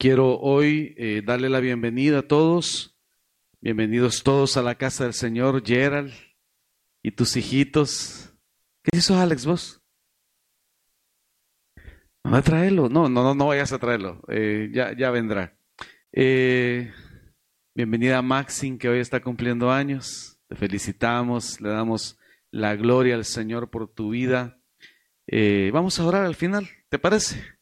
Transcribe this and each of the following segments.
Quiero hoy eh, darle la bienvenida a todos. Bienvenidos todos a la casa del Señor, Gerald y tus hijitos. ¿Qué hizo Alex vos? ¿Va a traerlo? No, no, no, no vayas a traerlo. Eh, ya, ya vendrá. Eh, bienvenida a Maxine, que hoy está cumpliendo años. Te felicitamos, le damos la gloria al Señor por tu vida. vamos a orar al final, ¿te parece?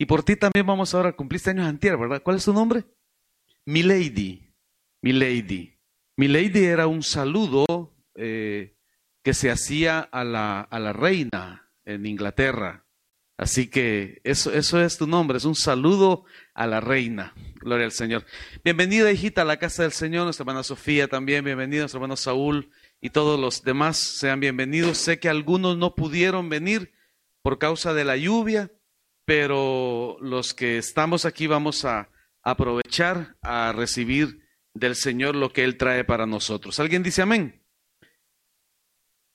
Y por ti también vamos ahora, cumpliste años antier, ¿verdad? ¿Cuál es tu nombre? Milady. Milady. Milady era un saludo eh, que se hacía a la, a la, reina en Inglaterra. Así que eso, eso es tu nombre, es un saludo a la reina. Gloria al Señor. Bienvenida, hijita, a la casa del Señor, nuestra hermana Sofía también, bienvenida, nuestro hermano Saúl y todos los demás sean bienvenidos. Sé que algunos no pudieron venir por causa de la lluvia, pero los que estamos aquí vamos a aprovechar a recibir del Señor lo que Él trae para nosotros. ¿Alguien dice amén?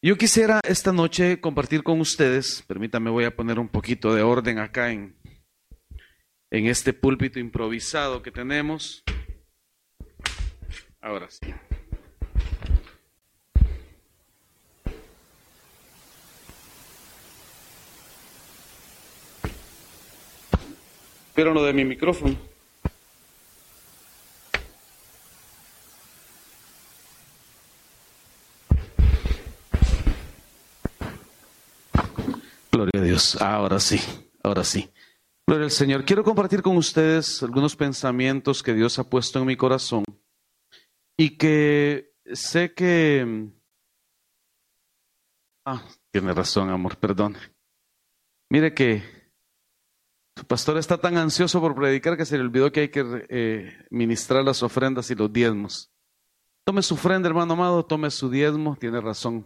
Yo quisiera esta noche compartir con ustedes, permítame, voy a poner un poquito de orden acá en, en este púlpito improvisado que tenemos. Ahora sí. Pero lo de mi micrófono. Gloria a Dios. Ahora sí, ahora sí. Gloria al Señor. Quiero compartir con ustedes algunos pensamientos que Dios ha puesto en mi corazón y que sé que... Ah, tiene razón, amor, perdón. Mire que su pastor está tan ansioso por predicar que se le olvidó que hay que eh, ministrar las ofrendas y los diezmos. Tome su ofrenda, hermano amado, tome su diezmo, tiene razón.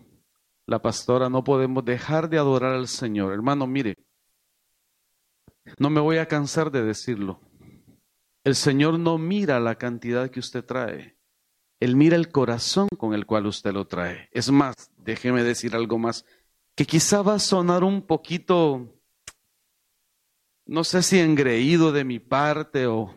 La pastora, no podemos dejar de adorar al Señor. Hermano, mire, no me voy a cansar de decirlo. El Señor no mira la cantidad que usted trae. Él mira el corazón con el cual usted lo trae. Es más, déjeme decir algo más, que quizá va a sonar un poquito no sé si engreído de mi parte o,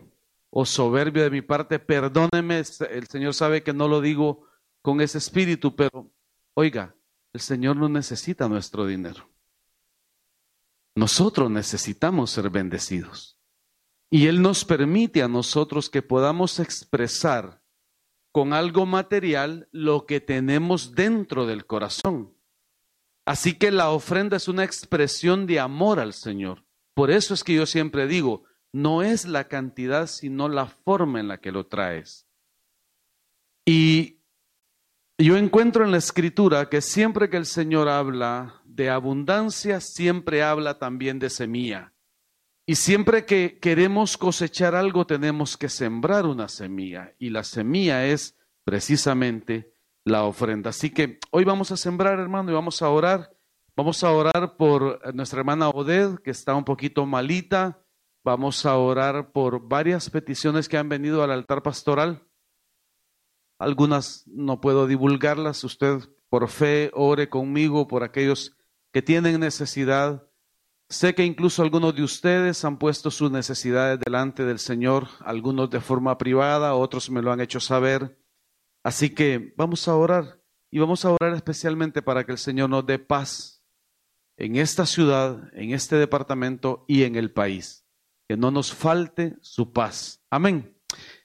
soberbio de mi parte, perdóneme, el Señor sabe que no lo digo con ese espíritu, pero oiga, el Señor no necesita nuestro dinero. Nosotros necesitamos ser bendecidos. Y Él nos permite a nosotros que podamos expresar con algo material lo que tenemos dentro del corazón. Así que la ofrenda es una expresión de amor al Señor. Por eso es que yo siempre digo, no es la cantidad, sino la forma en la que lo traes. Y yo encuentro en la escritura que siempre que el Señor habla de abundancia, siempre habla también de semilla. Y siempre que queremos cosechar algo, tenemos que sembrar una semilla. Y la semilla es precisamente la ofrenda. Así que hoy vamos a sembrar, hermano, y vamos a orar. Vamos a orar por nuestra hermana Oded, que está un poquito malita. Vamos a orar por varias peticiones que han venido al altar pastoral. Algunas no puedo divulgarlas. Usted, por fe, ore conmigo por aquellos que tienen necesidad. Sé que incluso algunos de ustedes han puesto sus necesidades delante del Señor, algunos de forma privada, otros me lo han hecho saber. Así que vamos a orar y vamos a orar especialmente para que el Señor nos dé paz en esta ciudad, en este departamento y en el país. Que no nos falte su paz. Amén.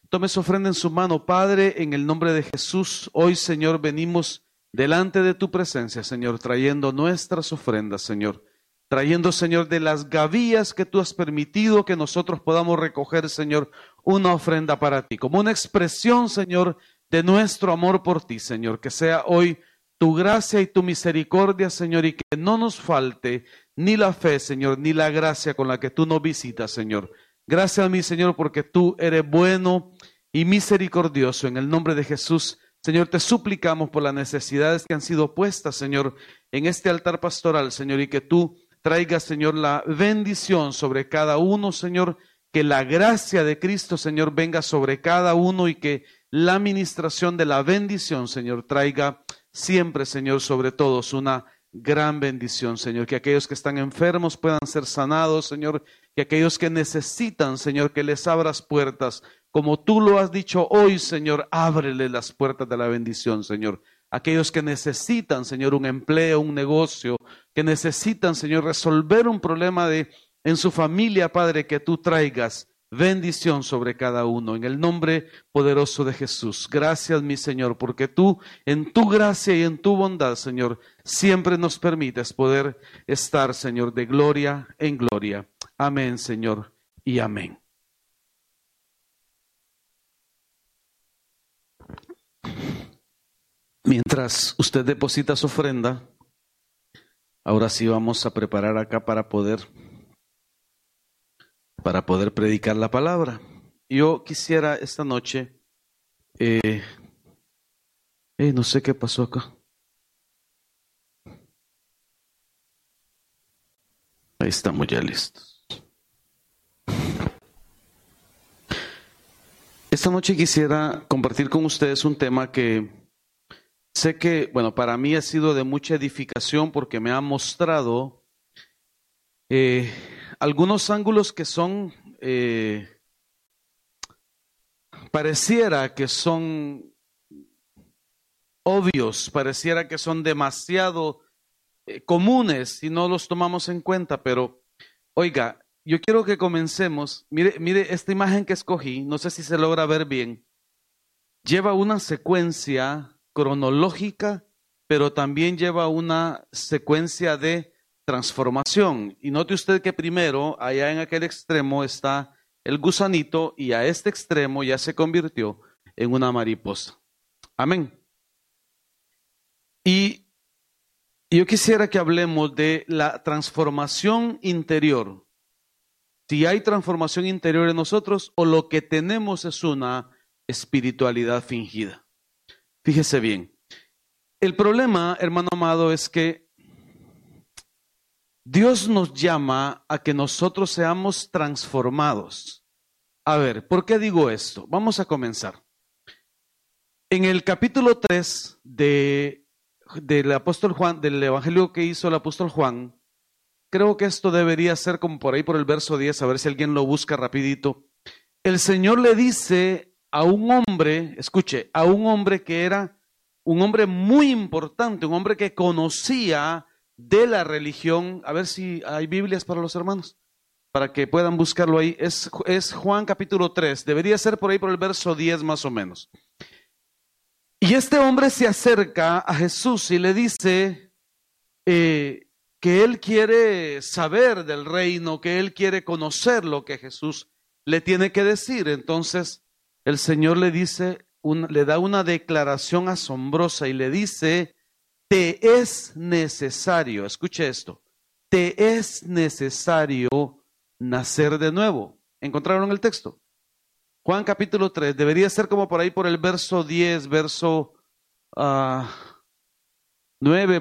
Tome su ofrenda en su mano, Padre, en el nombre de Jesús. Hoy, Señor, venimos delante de tu presencia, Señor, trayendo nuestras ofrendas, Señor. Trayendo, Señor, de las gavillas que tú has permitido que nosotros podamos recoger, Señor, una ofrenda para ti, como una expresión, Señor, de nuestro amor por ti, Señor. Que sea hoy tu gracia y tu misericordia, Señor, y que no nos falte ni la fe, Señor, ni la gracia con la que tú nos visitas, Señor. Gracias a mí, Señor, porque tú eres bueno y misericordioso. En el nombre de Jesús, Señor, te suplicamos por las necesidades que han sido puestas, Señor, en este altar pastoral, Señor, y que tú traigas, Señor, la bendición sobre cada uno, Señor, que la gracia de Cristo, Señor, venga sobre cada uno y que la administración de la bendición, Señor, traiga siempre, Señor, sobre todos una gran bendición, Señor, que aquellos que están enfermos puedan ser sanados, Señor, que aquellos que necesitan, Señor, que les abras puertas, como tú lo has dicho hoy, Señor, ábrele las puertas de la bendición, Señor. Aquellos que necesitan, Señor, un empleo, un negocio, que necesitan, Señor, resolver un problema de en su familia, Padre, que tú traigas bendición sobre cada uno. En el nombre poderoso de Jesús. Gracias, mi Señor, porque tú, en tu gracia y en tu bondad, Señor, siempre nos permites poder estar, Señor, de gloria en gloria. Amén, Señor, y amén. Mientras usted deposita su ofrenda, ahora sí vamos a preparar acá para poder para poder predicar la palabra. Yo quisiera esta noche, eh, eh, no sé qué pasó acá. Ahí estamos ya listos. Esta noche quisiera compartir con ustedes un tema que sé que, bueno, para mí ha sido de mucha edificación porque me ha mostrado eh, algunos ángulos que son, eh, pareciera que son obvios, pareciera que son demasiado eh, comunes si no los tomamos en cuenta, pero oiga, yo quiero que comencemos, mire, mire esta imagen que escogí, no sé si se logra ver bien, lleva una secuencia cronológica, pero también lleva una secuencia de transformación. Y note usted que primero, allá en aquel extremo está el gusanito y a este extremo ya se convirtió en una mariposa. Amén. Y yo quisiera que hablemos de la transformación interior. Si hay transformación interior en nosotros o lo que tenemos es una espiritualidad fingida. Fíjese bien. El problema, hermano amado, es que Dios nos llama a que nosotros seamos transformados. A ver, ¿por qué digo esto? Vamos a comenzar. En el capítulo 3 de, del apóstol Juan, del evangelio que hizo el apóstol Juan, creo que esto debería ser como por ahí por el verso 10, a ver si alguien lo busca rapidito. El Señor le dice a un hombre, escuche, a un hombre que era un hombre muy importante, un hombre que conocía de la religión. A ver si hay Biblias para los hermanos, para que puedan buscarlo ahí. Es, es Juan capítulo 3, debería ser por ahí por el verso 10 más o menos. Y este hombre se acerca a Jesús y le dice eh, que él quiere saber del reino, que él quiere conocer lo que Jesús le tiene que decir. Entonces el Señor le dice, le da una declaración asombrosa y le dice, te es necesario, escuche esto, te es necesario nacer de nuevo. ¿Encontraron el texto? Juan capítulo 3, debería ser como por ahí por el verso 10, verso 9, ah,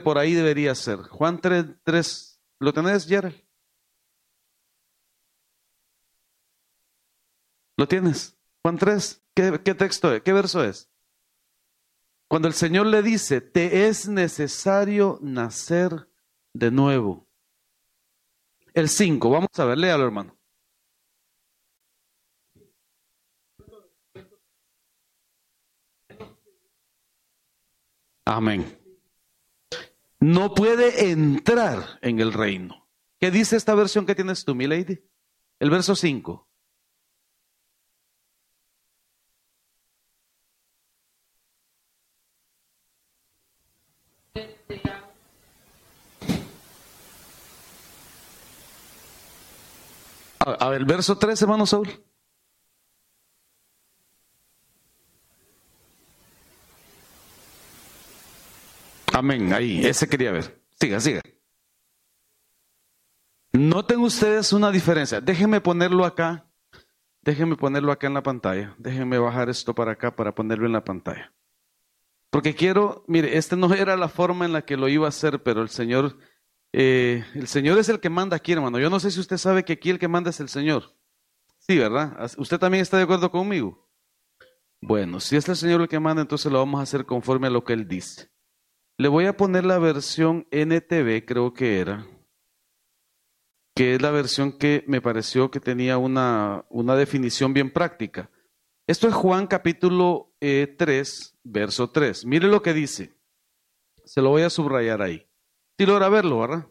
por ahí debería ser. Juan 3, 3 ¿lo tenés, Gerald? ¿Lo tienes? Juan 3, ¿qué, qué texto es? ¿Qué verso es? Cuando el Señor le dice, te es necesario nacer de nuevo. El 5, vamos a ver, léalo hermano. Amén. No puede entrar en el reino. ¿Qué dice esta versión que tienes tú, mi lady? El verso 5. A ver, verso 3, hermano Saúl. Amén, ahí, ese quería ver. Siga, siga. Noten ustedes una diferencia. Déjenme ponerlo acá. Déjenme ponerlo acá en la pantalla. Déjenme bajar esto para acá para ponerlo en la pantalla. Porque quiero, mire, esta no era la forma en la que lo iba a hacer, pero el Señor eh, el Señor es el que manda aquí, hermano. Yo no sé si usted sabe que aquí el que manda es el Señor. Sí, ¿verdad? ¿Usted también está de acuerdo conmigo? Bueno, si es el Señor el que manda, entonces lo vamos a hacer conforme a lo que Él dice. Le voy a poner la versión NTV, creo que era. que es la versión que me pareció que tenía una, una definición bien práctica. Esto es Juan capítulo 3, eh, verso 3. Mire lo que dice. Se lo voy a subrayar ahí. Si logra verlo, ¿verdad?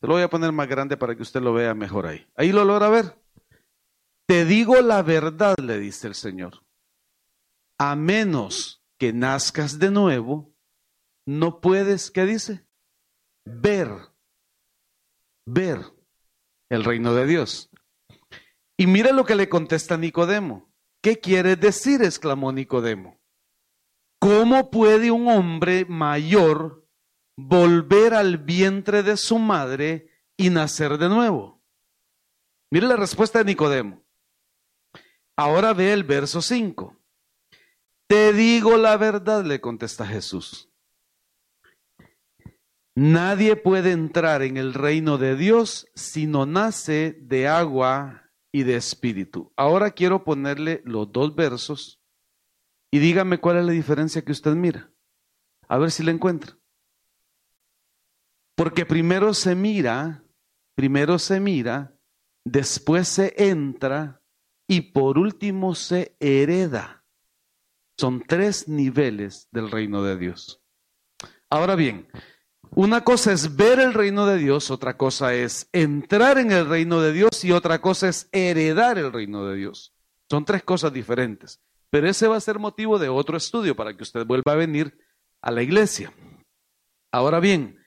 Se lo voy a poner más grande para que usted lo vea mejor ahí. Ahí lo logra ver. Te digo la verdad, le dice el Señor. A menos que nazcas de nuevo, no puedes, ¿qué dice? Ver, ver el reino de Dios. Y mira lo que le contesta Nicodemo. ¿Qué quiere decir? exclamó Nicodemo. ¿Cómo puede un hombre mayor volver al vientre de su madre y nacer de nuevo? Mire la respuesta de Nicodemo. Ahora ve el verso 5. Te digo la verdad, le contesta Jesús. Nadie puede entrar en el reino de Dios si no nace de agua y de espíritu. Ahora quiero ponerle los dos versos y dígame cuál es la diferencia que usted mira. A ver si la encuentra. Porque primero se mira, primero se mira, después se entra y por último se hereda. Son tres niveles del reino de Dios. Ahora bien, una cosa es ver el reino de Dios, otra cosa es entrar en el reino de Dios y otra cosa es heredar el reino de Dios. Son tres cosas diferentes. Pero ese va a ser motivo de otro estudio para que usted vuelva a venir a la iglesia. Ahora bien,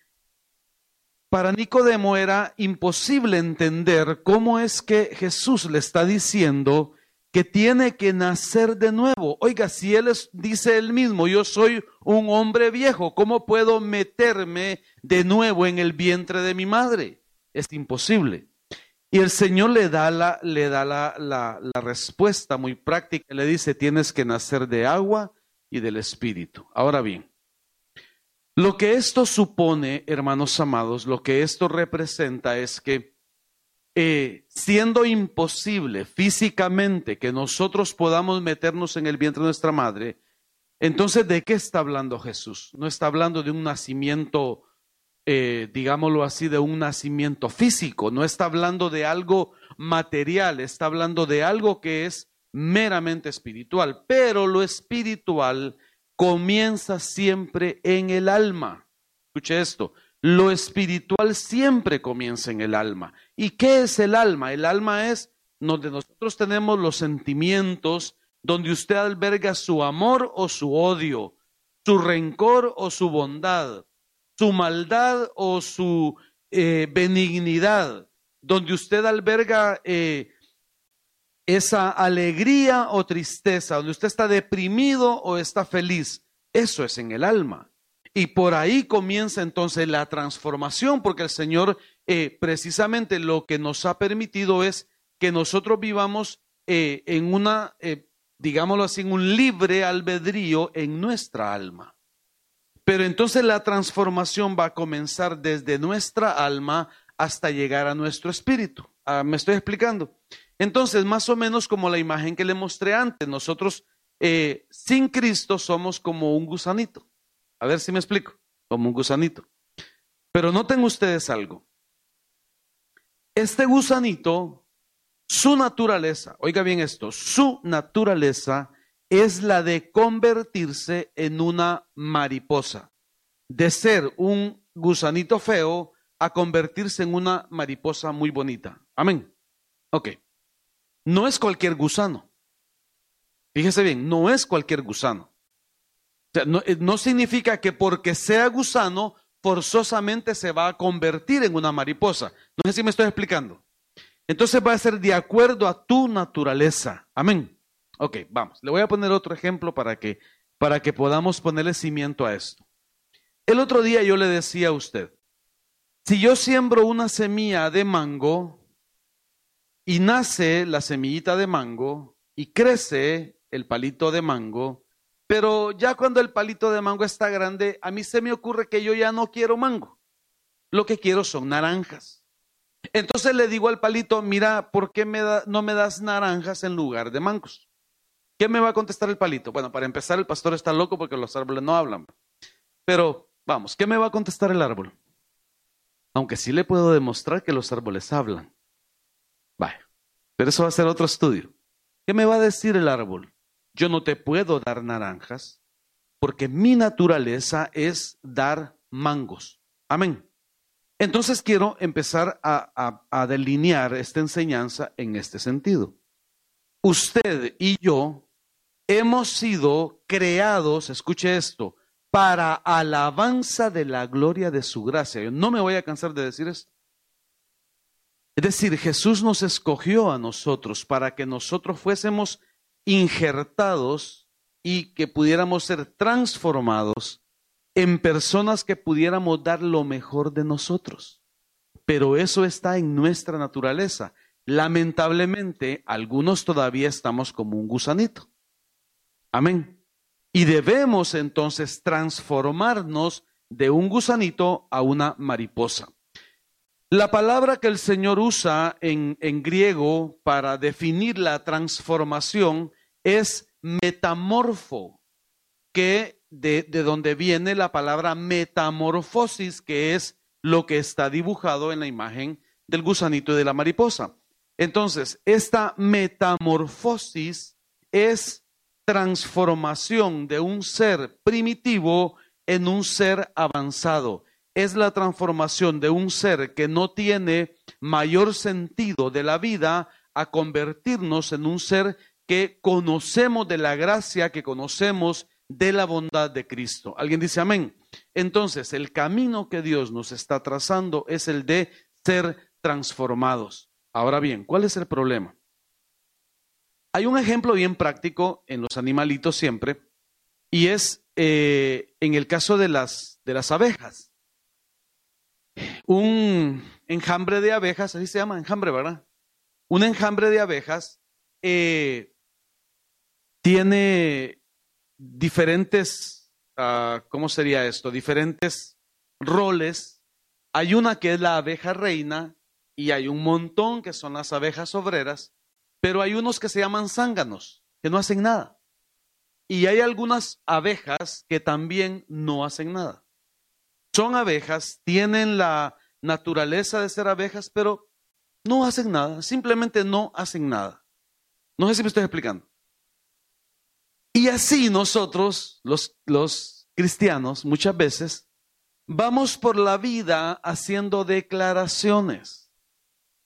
para Nicodemo era imposible entender cómo es que Jesús le está diciendo que tiene que nacer de nuevo. Oiga, si él dice él mismo, yo soy un hombre viejo, ¿cómo puedo meterme de nuevo en el vientre de mi madre? Es imposible. Y el Señor le da la, le da la, la respuesta muy práctica. Le dice, tienes que nacer de agua y del Espíritu. Ahora bien, lo que esto supone, hermanos amados, lo que esto representa es que eh, siendo imposible físicamente que nosotros podamos meternos en el vientre de nuestra madre, entonces ¿de qué está hablando Jesús? No está hablando de un nacimiento, eh, digámoslo así, de un nacimiento físico, no está hablando de algo material, está hablando de algo que es meramente espiritual, pero lo espiritual comienza siempre en el alma. Escuche esto, lo espiritual siempre comienza en el alma. ¿Y qué es el alma? El alma es donde nosotros tenemos los sentimientos, donde usted alberga su amor o su odio, su rencor o su bondad, su maldad o su eh, benignidad, donde usted alberga eh, esa alegría o tristeza, donde usted está deprimido o está feliz, eso es en el alma. Y por ahí comienza entonces la transformación, porque el Señor eh, precisamente lo que nos ha permitido es que nosotros vivamos eh, en una, eh, digámoslo así, en un libre albedrío en nuestra alma. Pero entonces la transformación va a comenzar desde nuestra alma hasta llegar a nuestro espíritu. Ah, ¿Me estoy explicando? Entonces, más o menos como la imagen que le mostré antes, nosotros eh, sin Cristo somos como un gusanito. A ver si me explico, como un gusanito. Pero noten ustedes algo. Este gusanito, su naturaleza, oiga bien esto, su naturaleza es la de convertirse en una mariposa, de ser un gusanito feo a convertirse en una mariposa muy bonita. Amén. Ok no es cualquier gusano. Fíjese bien, no es cualquier gusano. Eh, no, significa que porque sea gusano, forzosamente se va a convertir en una mariposa. No sé si me estoy explicando. Entonces va a ser de acuerdo a tu naturaleza. Amén. Ok, vamos. Le voy a poner otro ejemplo para que, para que podamos ponerle cimiento a esto. El otro día yo le decía a usted, si yo siembro una semilla de mango, y nace la semillita de mango y crece el palito de mango, pero ya cuando el palito de mango está grande, a mí se me ocurre que yo ya no quiero mango. Lo que quiero son naranjas. Entonces le digo al palito, mira, ¿por qué no me das naranjas en lugar de mangos? ¿Qué me va a contestar el palito? Bueno, para empezar, el pastor está loco porque los árboles no hablan. Pero vamos, ¿qué me va a contestar el árbol? Aunque sí le puedo demostrar que los árboles hablan. Vaya, pero eso va a ser otro estudio. ¿Qué me va a decir el árbol? Yo no te puedo dar naranjas porque mi naturaleza es dar mangos. Amén. Entonces quiero empezar a, a, delinear esta enseñanza en este sentido. Usted y yo hemos sido creados, escuche esto, para alabanza de la gloria de su gracia. Yo no me voy a cansar de decir esto. Es decir, Jesús nos escogió a nosotros para que nosotros fuésemos injertados y que pudiéramos ser transformados en personas que pudiéramos dar lo mejor de nosotros. Pero eso está en nuestra naturaleza. Lamentablemente, algunos todavía estamos como un gusanito. Amén. Y debemos entonces transformarnos de un gusanito a una mariposa. La palabra que el Señor usa en, griego para definir la transformación es metamorfo, que de, de donde viene la palabra metamorfosis, que es lo que está dibujado en la imagen del gusanito y de la mariposa. Entonces, esta metamorfosis es transformación de un ser primitivo en un ser avanzado. Es la transformación de un ser que no tiene mayor sentido de la vida a convertirnos en un ser que conocemos de la gracia, que conocemos de la bondad de Cristo. ¿Alguien dice amén? Entonces, el camino que Dios nos está trazando es el de ser transformados. Ahora bien, ¿cuál es el problema? Hay un ejemplo bien práctico en los animalitos siempre, y es eh, en el caso de las, de las abejas. Un enjambre de abejas, así se llama, enjambre, ¿verdad? Un enjambre de abejas eh, tiene diferentes, uh, ¿cómo sería esto? Diferentes roles. Hay una que es la abeja reina y hay un montón que son las abejas obreras pero hay unos que se llaman zánganos, que no hacen nada. Y hay algunas abejas que también no hacen nada. Son abejas, tienen la naturaleza de ser abejas, pero no hacen nada, simplemente no hacen nada. No sé si me estoy explicando. Y así nosotros, los, los cristianos, muchas veces, vamos por la vida haciendo declaraciones.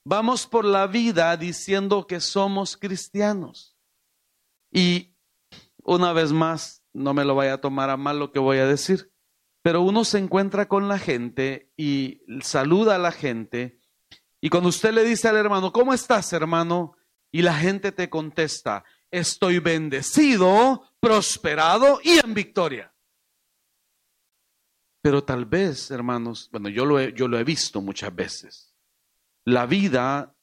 Vamos por la vida diciendo que somos cristianos. Y una vez más, no me lo vaya a tomar a mal lo que voy a decir, pero uno se encuentra con la gente y saluda a la gente. Y cuando usted le dice al hermano, ¿cómo estás, hermano? Y la gente te contesta, estoy bendecido, prosperado y en victoria. Pero tal vez, hermanos, bueno, yo lo he, yo lo he visto muchas veces la vida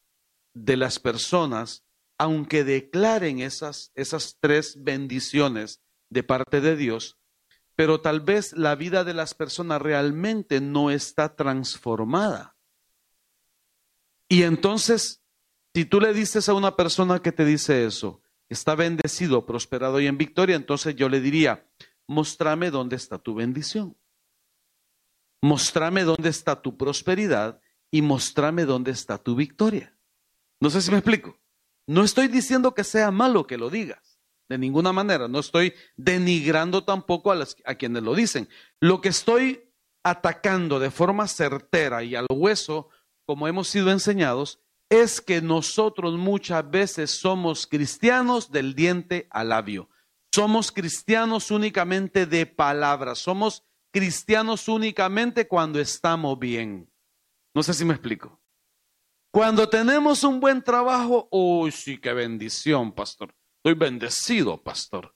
de las personas, aunque declaren esas, esas tres bendiciones de parte de Dios, pero tal vez la vida de las personas realmente no está transformada. Y entonces, si tú le dices a una persona que te dice eso, está bendecido, prosperado y en victoria, entonces yo le diría, mostrame dónde está tu bendición. Mostrame dónde está tu prosperidad y mostrame dónde está tu victoria. No sé si me explico. No estoy diciendo que sea malo que lo digas, de ninguna manera. No estoy denigrando tampoco a, a quienes lo dicen. Lo que estoy atacando de forma certera y al hueso, como hemos sido enseñados, es que nosotros muchas veces somos cristianos del diente al labio. Somos cristianos únicamente de palabras. Somos cristianos únicamente cuando estamos bien. No sé si me explico. Cuando tenemos un buen trabajo, uy, sí, qué bendición, pastor. Estoy bendecido, pastor.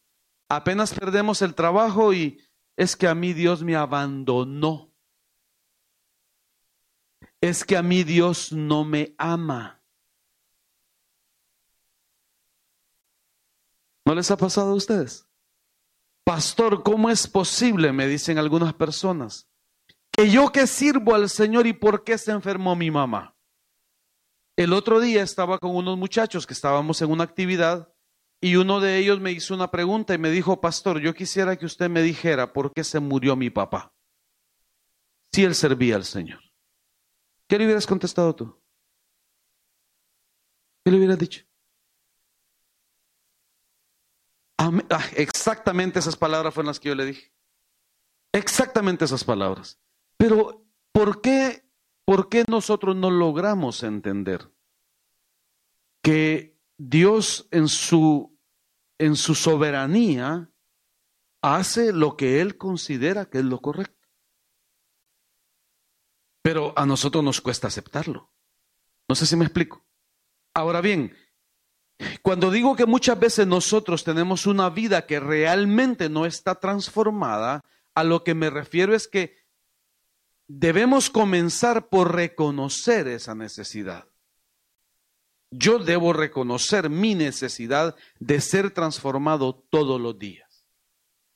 Apenas perdemos el trabajo y es que a mí Dios me abandonó. Es que a mí Dios no me ama. ¿No les ha pasado a ustedes? Pastor, ¿cómo es posible? Me dicen algunas personas que yo que sirvo al Señor y por qué se enfermó mi mamá. El otro día estaba con unos muchachos que estábamos en una actividad y uno de ellos me hizo una pregunta y me dijo, pastor, yo quisiera que usted me dijera por qué se murió mi papá. Si él servía al Señor. ¿Qué le hubieras contestado tú? ¿Qué le hubieras dicho? Ah, exactamente esas palabras fueron las que yo le dije. Exactamente esas palabras. Pero, ¿por qué, por qué nosotros no logramos entender que Dios en su, en su soberanía hace lo que Él considera que es lo correcto? Pero a nosotros nos cuesta aceptarlo. No sé si me explico. Ahora bien, cuando digo que muchas veces nosotros tenemos una vida que realmente no está transformada, a lo que me refiero es que debemos comenzar por reconocer esa necesidad. Yo debo reconocer mi necesidad de ser transformado todos los días.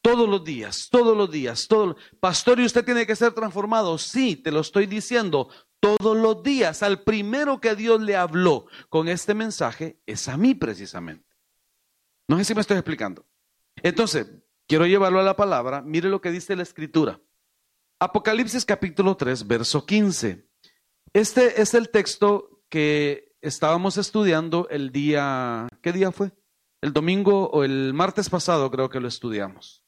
Todos los días, todos los días, todo. Pastor, ¿y usted tiene que ser transformado? Sí, te lo estoy diciendo todos los días. Al primero que Dios le habló con este mensaje es a mí precisamente. No sé si me estoy explicando. Entonces, quiero llevarlo a la palabra. Mire lo que dice la escritura. Apocalipsis capítulo 3, verso 15. Este es el texto que estábamos estudiando el día, ¿qué día fue? El domingo o el martes pasado creo que lo estudiamos.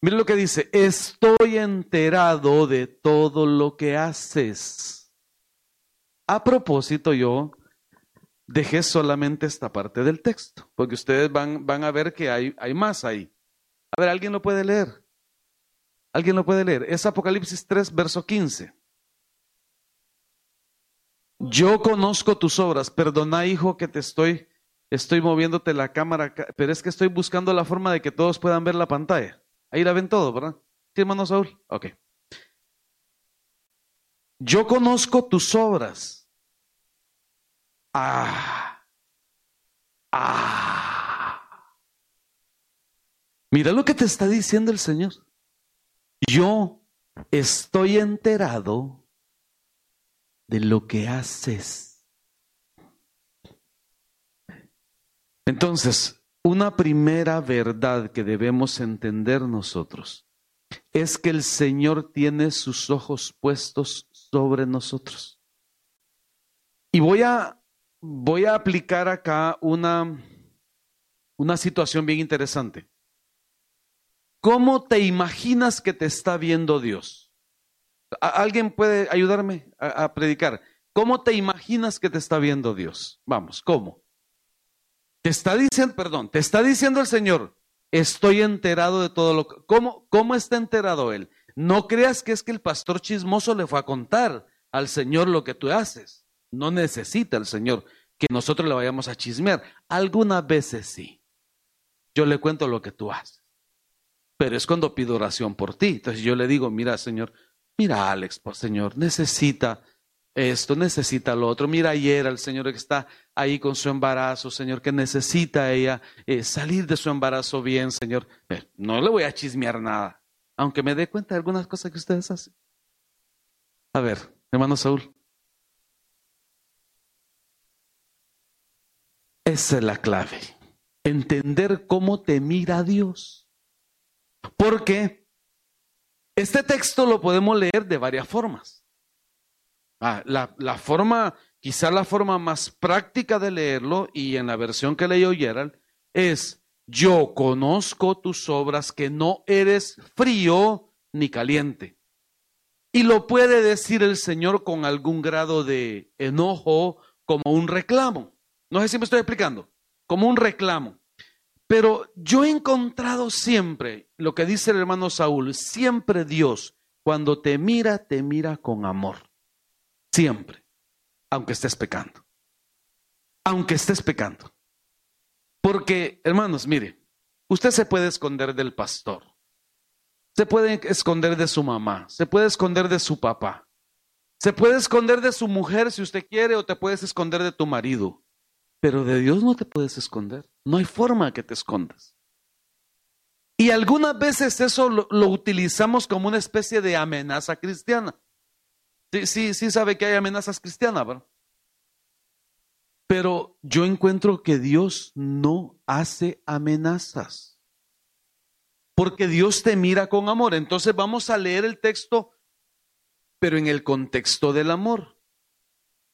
Mira lo que dice, estoy enterado de todo lo que haces. A propósito, yo dejé solamente esta parte del texto, porque ustedes van, van a ver que hay, hay más ahí. A ver, ¿alguien lo puede leer? ¿Alguien lo puede leer? Es Apocalipsis 3, verso 15. Yo conozco tus obras. Perdona, hijo, que te estoy, estoy moviéndote la cámara, pero es que estoy buscando la forma de que todos puedan ver la pantalla. Ahí la ven todo, ¿verdad? ¿Sí, hermano Saúl? Ok. Yo conozco tus obras. Ah. Ah. Mira lo que te está diciendo el Señor. Yo estoy enterado de lo que haces. Entonces, una primera verdad que debemos entender nosotros es que el Señor tiene sus ojos puestos sobre nosotros. Y voy a, voy a aplicar acá una, una situación bien interesante. ¿Cómo te imaginas que te está viendo Dios? ¿Alguien puede ayudarme a, predicar? ¿Cómo te imaginas que te está viendo Dios? Vamos, ¿cómo? Te está diciendo, perdón, te está diciendo el Señor, estoy enterado de todo lo que... ¿Cómo, ¿Cómo está enterado Él? No creas que es que el pastor chismoso le fue a contar al Señor lo que tú haces. No necesita el Señor que nosotros le vayamos a chismear. Algunas veces sí. Yo le cuento lo que tú haces. Pero es cuando pido oración por ti. Entonces yo le digo, mira, Señor, mira, Alex, pues, Señor, necesita esto, necesita lo otro. Mira ayer al Señor que está ahí con su embarazo, Señor, que necesita ella eh, salir de su embarazo bien, Señor. Eh, no le voy a chismear nada, aunque me dé cuenta de algunas cosas que ustedes hacen. A ver, hermano Saúl. Esa es la clave. Entender cómo te mira Dios. Porque este texto lo podemos leer de varias formas. Ah, la, forma, quizá la forma más práctica de leerlo, y en la versión que leyó Gerald, es, yo conozco tus obras que no eres frío ni caliente. Y lo puede decir el Señor con algún grado de enojo, como un reclamo. No sé si me estoy explicando, como un reclamo. Pero yo he encontrado siempre lo que dice el hermano Saúl, siempre Dios, cuando te mira, te mira con amor. Siempre. Aunque estés pecando. Aunque estés pecando. Porque, hermanos, mire, usted se puede esconder del pastor. Se puede esconder de su mamá. Se puede esconder de su papá. Se puede esconder de su mujer si usted quiere o te puedes esconder de tu marido. Pero de Dios no te puedes esconder. No hay forma que te escondas. Y algunas veces eso lo, utilizamos como una especie de amenaza cristiana. Sí, sí, sí sabe que hay amenazas cristianas. Pero yo encuentro que Dios no hace amenazas. Porque Dios te mira con amor. Entonces vamos a leer el texto pero en el contexto del amor.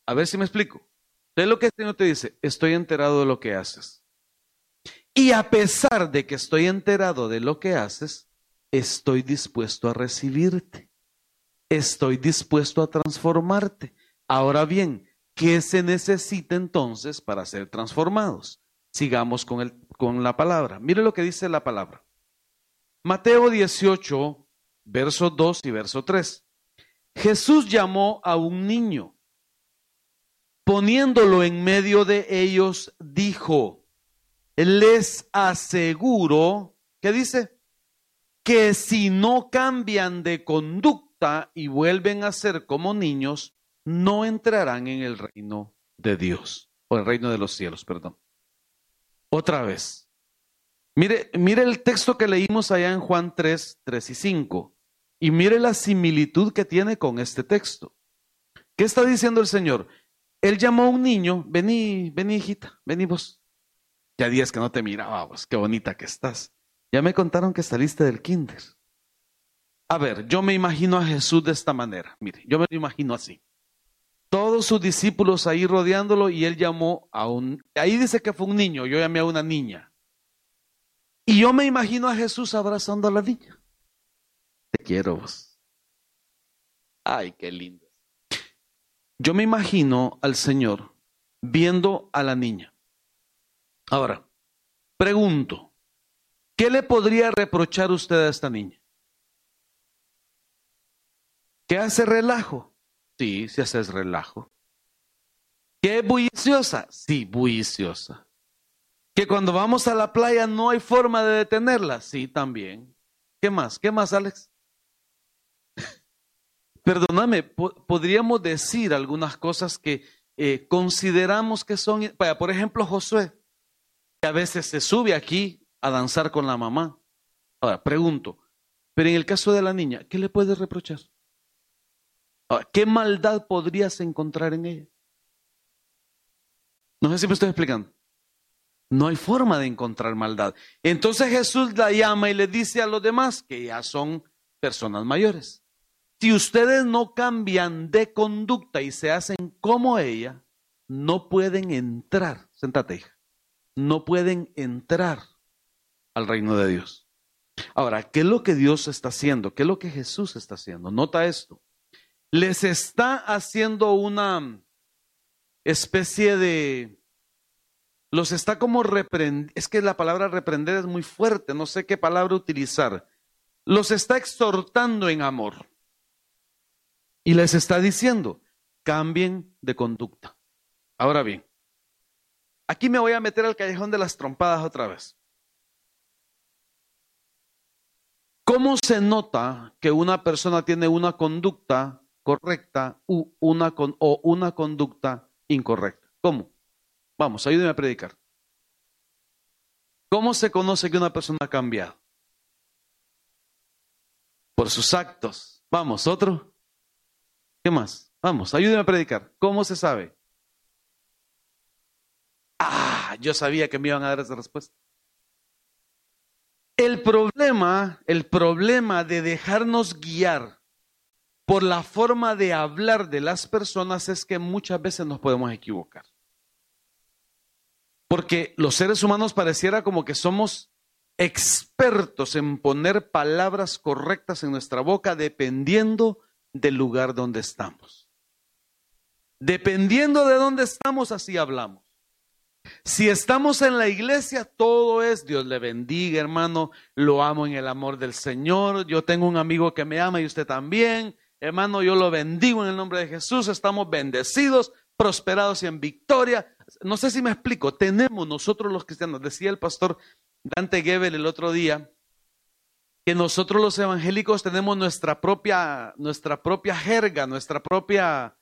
A ver si me explico. Es lo que el Señor te dice, estoy enterado de lo que haces. Y a pesar de que estoy enterado de lo que haces, estoy dispuesto a recibirte. Estoy dispuesto a transformarte. Ahora bien, ¿qué se necesita entonces para ser transformados? Sigamos con, el, con la palabra. Mire lo que dice la palabra. Mateo 18, verso 2 y verso 3. Jesús llamó a un niño. Poniéndolo en medio de ellos, dijo, les aseguro, ¿qué dice? Que si no cambian de conducta y vuelven a ser como niños, no entrarán en el reino de Dios, o el reino de los cielos, perdón. Otra vez. Mire, mire el texto que leímos allá en Juan 3, 3 y 5. Y mire la similitud que tiene con este texto. ¿Qué está diciendo el Señor? Él llamó a un niño, vení, vení hijita, vení vos. Ya días que no te miraba vos, qué bonita que estás. Ya me contaron que saliste del kinder. A ver, yo me imagino a Jesús de esta manera. Mire, yo me lo imagino así. Todos sus discípulos ahí rodeándolo y él llamó a un... Ahí dice que fue un niño, yo llamé a una niña. Y yo me imagino a Jesús abrazando a la niña. Te quiero vos. Ay, qué lindo. Yo me imagino al Señor viendo a la niña. Ahora, pregunto, ¿qué le podría reprochar usted a esta niña? ¿Qué hace relajo? Sí, si haces relajo. ¿Qué es bulliciosa? Sí, bulliciosa. ¿Que cuando vamos a la playa no hay forma de detenerla? Sí, también. ¿Qué más? ¿Qué más, Alex? Perdóname, podríamos decir algunas cosas que eh, consideramos que son, por ejemplo, Josué, que a veces se sube aquí a danzar con la mamá. Ahora, pregunto, pero en el caso de la niña, ¿qué le puedes reprochar? ¿Qué maldad podrías encontrar en ella? No sé si me estoy explicando. No hay forma de encontrar maldad. Entonces Jesús la llama y le dice a los demás que ya son personas mayores. Si ustedes no cambian de conducta y se hacen como ella, no pueden entrar. Sentate, hija. No pueden entrar al reino de Dios. Ahora, ¿qué es lo que Dios está haciendo? ¿Qué es lo que Jesús está haciendo? Nota esto. Les está haciendo una especie de... Los está como reprender. Es que la palabra reprender es muy fuerte. No sé qué palabra utilizar. Los está exhortando en amor. Y les está diciendo, cambien de conducta. Ahora bien, aquí me voy a meter al callejón de las trompadas otra vez. ¿Cómo se nota que una persona tiene una conducta correcta u una o una conducta incorrecta? ¿Cómo? Vamos, ayúdenme a predicar. ¿Cómo se conoce que una persona ha cambiado? Por sus actos. Vamos, otro. ¿Qué más? Vamos, ayúdeme a predicar. ¿Cómo se sabe? Ah, yo sabía que me iban a dar esa respuesta. El problema, el problema de dejarnos guiar por la forma de hablar de las personas es que muchas veces nos podemos equivocar. Porque los seres humanos pareciera como que somos expertos en poner palabras correctas en nuestra boca dependiendo del lugar donde estamos. Dependiendo de dónde estamos, así hablamos. Si estamos en la iglesia, todo es Dios le bendiga, hermano. Lo amo en el amor del Señor. Yo tengo un amigo que me ama y usted también. Hermano, yo lo bendigo en el nombre de Jesús. Estamos bendecidos, prosperados y en victoria. No sé si me explico. Tenemos nosotros los cristianos, decía el pastor Dante Gebel el otro día, que nosotros los evangélicos tenemos nuestra propia, nuestra propia jerga, nuestra propia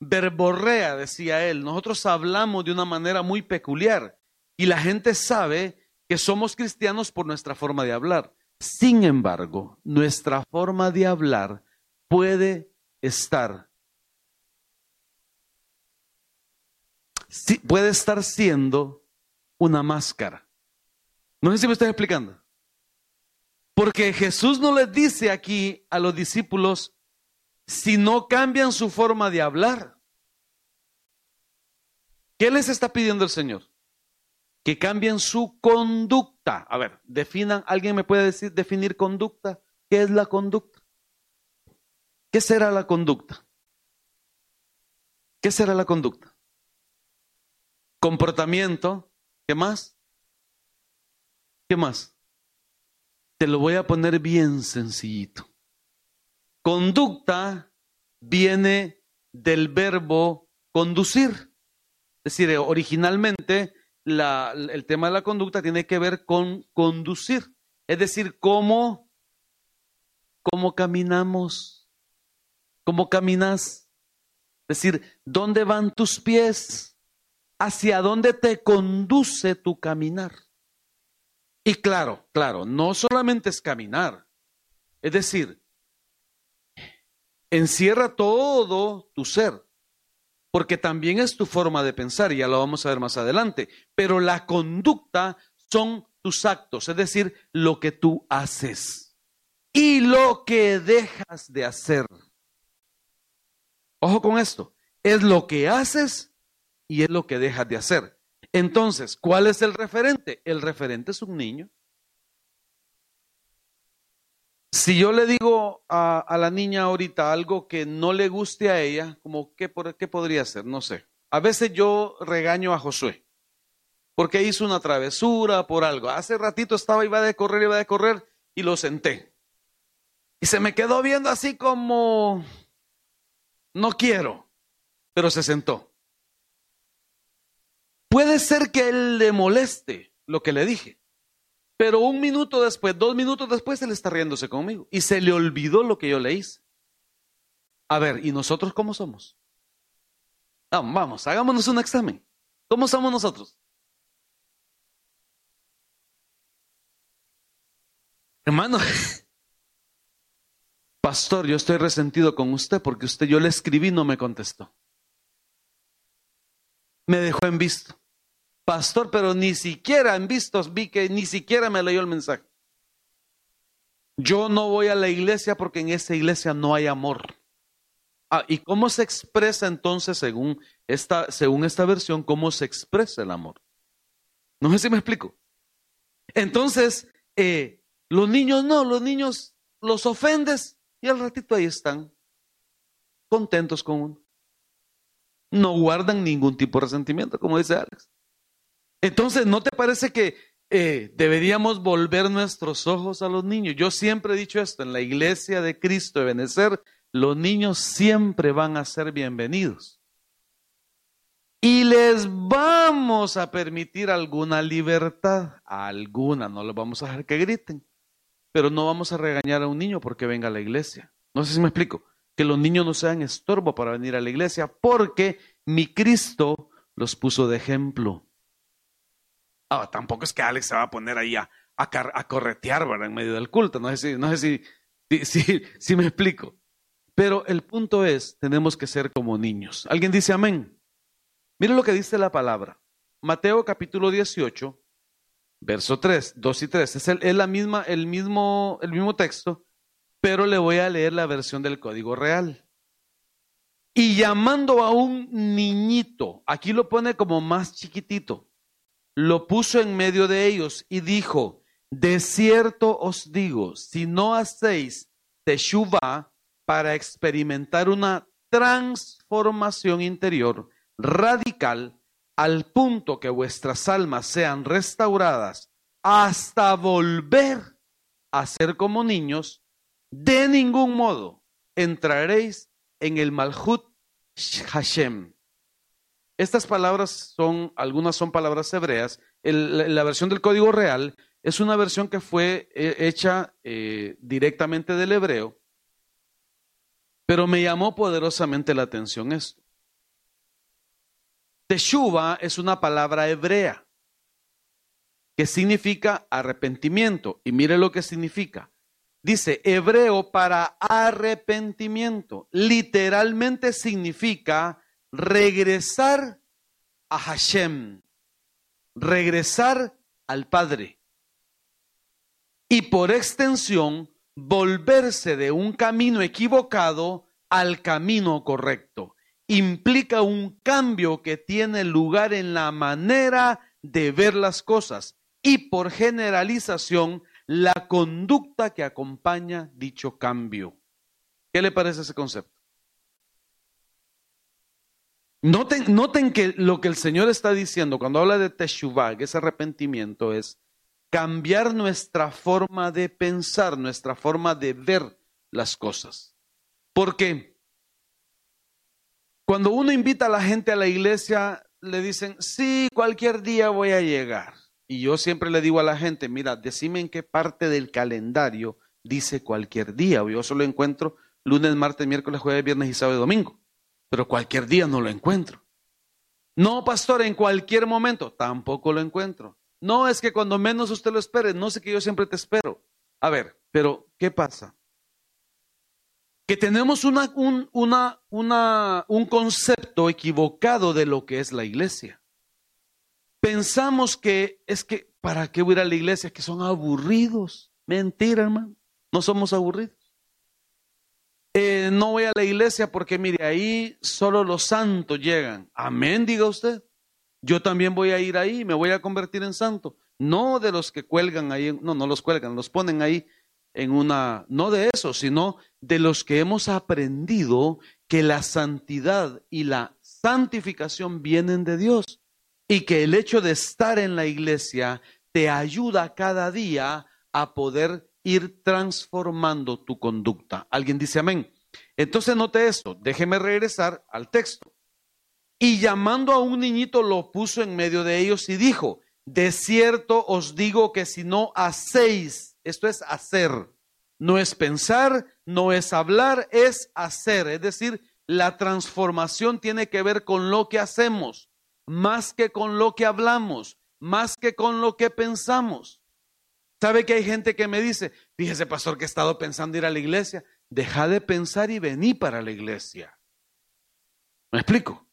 verborrea, decía él. Nosotros hablamos de una manera muy peculiar y la gente sabe que somos cristianos por nuestra forma de hablar. Sin embargo, nuestra forma de hablar puede estar, puede estar siendo una máscara. No sé si me estoy explicando. Porque Jesús no les dice aquí a los discípulos, si no cambian su forma de hablar. ¿Qué les está pidiendo el Señor? Que cambien su conducta. A ver, definan, ¿alguien me puede decir, definir conducta? ¿Qué es la conducta? ¿Qué será la conducta? ¿Qué será la conducta? Comportamiento. ¿Qué más? ¿Qué más? Te lo voy a poner bien sencillito. Conducta viene del verbo conducir. Es decir, originalmente el tema de la conducta tiene que ver con conducir. Es decir, cómo, cómo caminamos, cómo caminas. Es decir, ¿dónde van tus pies? ¿Hacia dónde te conduce tu caminar? Y claro, claro, no solamente es caminar, es decir, encierra todo tu ser, porque también es tu forma de pensar, y ya lo vamos a ver más adelante, pero la conducta son tus actos, es decir, lo que tú haces y lo que dejas de hacer. Ojo con esto, es lo que haces y es lo que dejas de hacer. Entonces, ¿cuál es el referente? El referente es un niño. Si yo le digo a, la niña ahorita algo que no le guste a ella, como ¿qué, ¿qué podría ser? No sé. A veces yo regaño a Josué porque hizo una travesura por algo. Hace ratito estaba, iba de correr, iba de correr y lo senté. Y se me quedó viendo así como, no quiero, pero se sentó. Puede ser que él le moleste lo que le dije, pero un minuto después, dos minutos después, él está riéndose conmigo y se le olvidó lo que yo le hice. A ver, ¿y nosotros cómo somos? Vamos, vamos, hagámonos un examen. ¿Cómo somos nosotros? Hermano, pastor, yo estoy resentido con usted porque usted yo le escribí y no me contestó me dejó en visto. Pastor, pero ni siquiera en vistos vi que ni siquiera me leyó el mensaje. Yo no voy a la iglesia porque en esa iglesia no hay amor. Ah, ¿y cómo se expresa entonces, según esta, según esta versión, cómo se expresa el amor? No sé si me explico. Entonces, eh, los niños no, los niños los ofendes y al ratito ahí están, contentos con uno no guardan ningún tipo de resentimiento, como dice Alex. Entonces, ¿no te parece que eh, deberíamos volver nuestros ojos a los niños? Yo siempre he dicho esto, en la iglesia de Cristo de Benecer, los niños siempre van a ser bienvenidos. Y les vamos a permitir alguna libertad, alguna, no les vamos a dejar que griten, pero no vamos a regañar a un niño porque venga a la iglesia. No sé si me explico que los niños no sean estorbo para venir a la iglesia, porque mi Cristo los puso de ejemplo. Ah, tampoco es que Alex se va a poner ahí a, corretear en medio del culto. No sé, si, no sé si, si me explico. Pero el punto es, tenemos que ser como niños. ¿Alguien dice amén? Mire lo que dice la palabra. Mateo capítulo 18, verso 3, 2 y 3. Es, el, la misma, el, mismo, el mismo texto, pero le voy a leer la versión del código real. Y llamando a un niñito, aquí lo pone como más chiquitito, lo puso en medio de ellos y dijo, de cierto os digo, si no hacéis teshuva para experimentar una transformación interior radical al punto que vuestras almas sean restauradas hasta volver a ser como niños, de ningún modo entraréis en el Malhut Hashem. Estas palabras son, algunas son palabras hebreas. la, versión del código real es una versión que fue eh, hecha eh, directamente del hebreo, pero me llamó poderosamente la atención esto. Teshuva es una palabra hebrea que significa arrepentimiento. Y mire lo que significa. Dice hebreo para arrepentimiento. Literalmente significa regresar a Hashem, regresar al Padre. Y por extensión, volverse de un camino equivocado al camino correcto. Implica un cambio que tiene lugar en la manera de ver las cosas y por generalización la conducta que acompaña dicho cambio. ¿Qué le parece ese concepto? Noten, que lo que el Señor está diciendo cuando habla de Teshuvah, ese arrepentimiento, es cambiar nuestra forma de pensar, nuestra forma de ver las cosas. Porque cuando uno invita a la gente a la iglesia, le dicen, sí, cualquier día voy a llegar. Y yo siempre le digo a la gente, mira, decime en qué parte del calendario dice cualquier día. Yo solo encuentro lunes, martes, miércoles, jueves, viernes y sábado y domingo. Pero cualquier día no lo encuentro. No, pastor, en cualquier momento tampoco lo encuentro. No, es que cuando menos usted lo espere, no sé que yo siempre te espero. A ver, pero ¿qué pasa? Que tenemos una, un, una, una, un concepto equivocado de lo que es la iglesia. Pensamos que es que, ¿para qué voy a ir a la iglesia? Que son aburridos. Mentira, hermano. No somos aburridos. Eh, no voy a la iglesia porque, mire, ahí solo los santos llegan. Amén, diga usted. Yo también voy a ir ahí, me voy a convertir en santo. No de los que cuelgan ahí, no, no los cuelgan, los ponen ahí en una, no de eso, sino de los que hemos aprendido que la santidad y la santificación vienen de Dios y que el hecho de estar en la iglesia te ayuda cada día a poder ir transformando tu conducta. ¿Alguien dice amén? Entonces note esto, déjeme regresar al texto. Y llamando a un niñito lo puso en medio de ellos y dijo, de cierto os digo que si no hacéis, esto es hacer, no es pensar, no es hablar, es hacer. Es decir, la transformación tiene que ver con lo que hacemos, más que con lo que hablamos, más que con lo que pensamos. ¿Sabe que hay gente que me dice, fíjese pastor que he estado pensando ir a la iglesia? Deja de pensar y vení para la iglesia. ¿Me explico?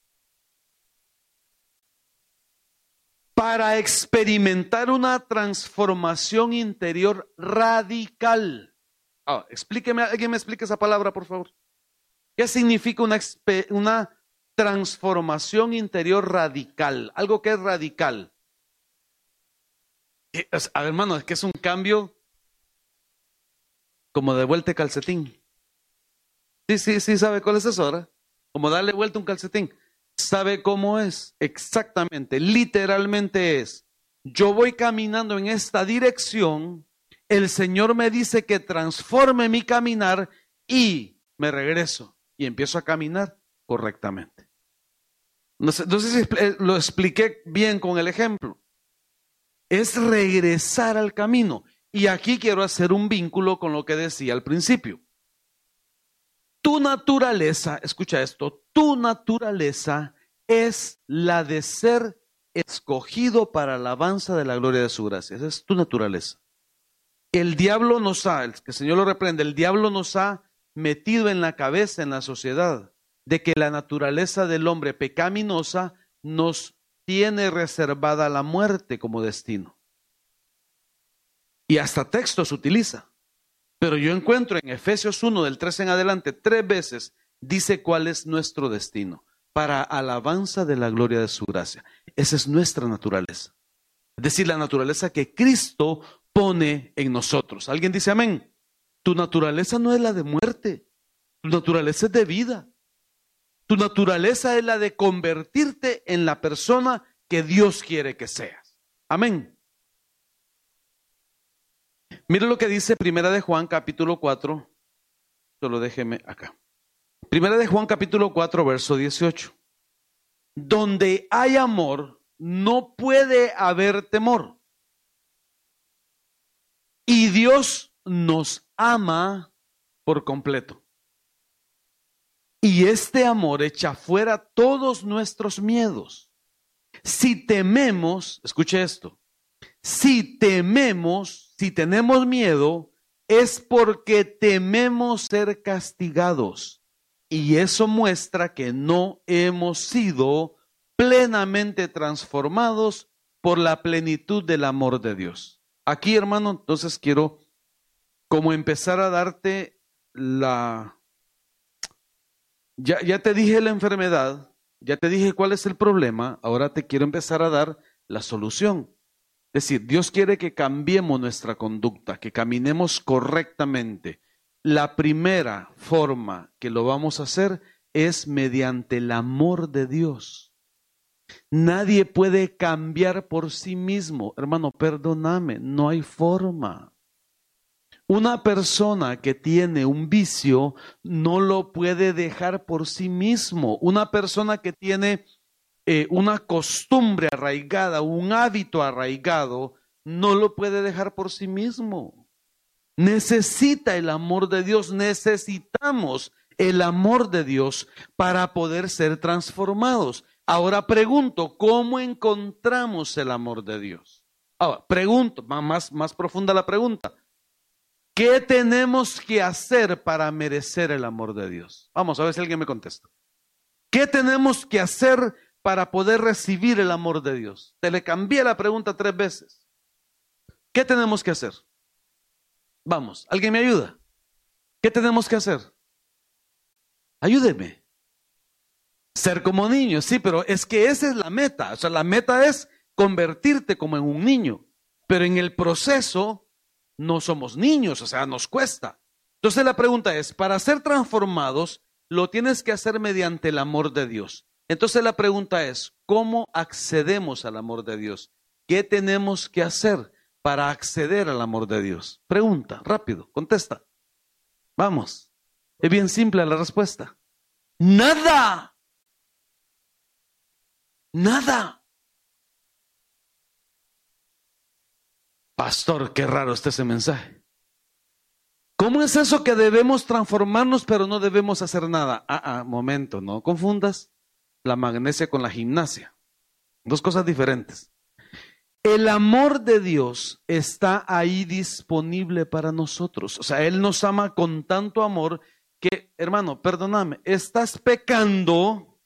para experimentar una transformación interior radical. Ah, explíqueme, alguien me explique esa palabra, por favor. ¿Qué significa una, una transformación interior radical? Algo que es radical. Eh, a ver, hermano, es que es un cambio como de vuelta calcetín. Sí, sí, sí, ¿sabe cuál es eso ahora? Como darle vuelta un calcetín. ¿Sabe cómo es? Exactamente, literalmente es. Yo voy caminando en esta dirección, el Señor me dice que transforme mi caminar y me regreso y empiezo a caminar correctamente. No sé, si eh, lo expliqué bien con el ejemplo. Es regresar al camino. Y aquí quiero hacer un vínculo con lo que decía al principio. Tu naturaleza, escucha esto, tu naturaleza es la de ser escogido para alabanza de la gloria de su gracia. Esa es tu naturaleza. El diablo nos ha, que el Señor lo reprende, el diablo nos ha metido en la cabeza en la sociedad de que la naturaleza del hombre pecaminosa nos tiene reservada la muerte como destino. Y hasta textos utiliza. Pero yo encuentro en Efesios 1 del 3 en adelante tres veces dice cuál es nuestro destino para alabanza de la gloria de su gracia. Esa es nuestra naturaleza. Es decir, la naturaleza que Cristo pone en nosotros. ¿Alguien dice amén? Tu naturaleza no es la de muerte, tu naturaleza es de vida. Tu naturaleza es la de convertirte en la persona que Dios quiere que seas. Amén. Mire lo que dice Primera de Juan capítulo 4. Solo déjeme acá. Primera de Juan capítulo 4 verso 18. Donde hay amor, no puede haber temor. Y Dios nos ama por completo. Y este amor echa fuera todos nuestros miedos. Si tememos, escuche esto, si tememos, si tenemos miedo, es porque tememos ser castigados. Y eso muestra que no hemos sido plenamente transformados por la plenitud del amor de Dios. Aquí, hermano, entonces quiero como empezar a darte la ya, te dije la enfermedad, ya te dije cuál es el problema, ahora te quiero empezar a dar la solución. Es decir, Dios quiere que cambiemos nuestra conducta, que caminemos correctamente. La primera forma que lo vamos a hacer es mediante el amor de Dios. Nadie puede cambiar por sí mismo. Hermano, perdóname, no hay forma. Una persona que tiene un vicio no lo puede dejar por sí mismo. Una persona que tiene eh, una costumbre arraigada, un hábito arraigado, no lo puede dejar por sí mismo. Necesita el amor de Dios, necesitamos el amor de Dios para poder ser transformados. Ahora pregunto, ¿cómo encontramos el amor de Dios? Ahora, pregunto, más, más profunda la pregunta. ¿Qué tenemos que hacer para merecer el amor de Dios? Vamos a ver si alguien me contesta. ¿Qué tenemos que hacer para poder recibir el amor de Dios? Te le cambié la pregunta tres veces. ¿Qué tenemos que hacer? Vamos, ¿alguien me ayuda? ¿Qué tenemos que hacer? Ayúdeme. Ser como niño, sí, pero es que esa es la meta. O sea, la meta es convertirte como en un niño. Pero en el proceso no somos niños, o sea, nos cuesta. Entonces la pregunta es, para ser transformados, lo tienes que hacer mediante el amor de Dios. Entonces la pregunta es, ¿cómo accedemos al amor de Dios? ¿Qué tenemos que hacer para acceder al amor de Dios? Pregunta, rápido, contesta. Vamos. Es bien simple la respuesta. Nada. Nada. Pastor, qué raro está ese mensaje. ¿Cómo es eso que debemos transformarnos pero no debemos hacer nada? Ah, ah, momento, no confundas la magnesia con la gimnasia. Dos cosas diferentes. El amor de Dios está ahí disponible para nosotros. O sea, Él nos ama con tanto amor que, hermano, perdóname, estás pecando.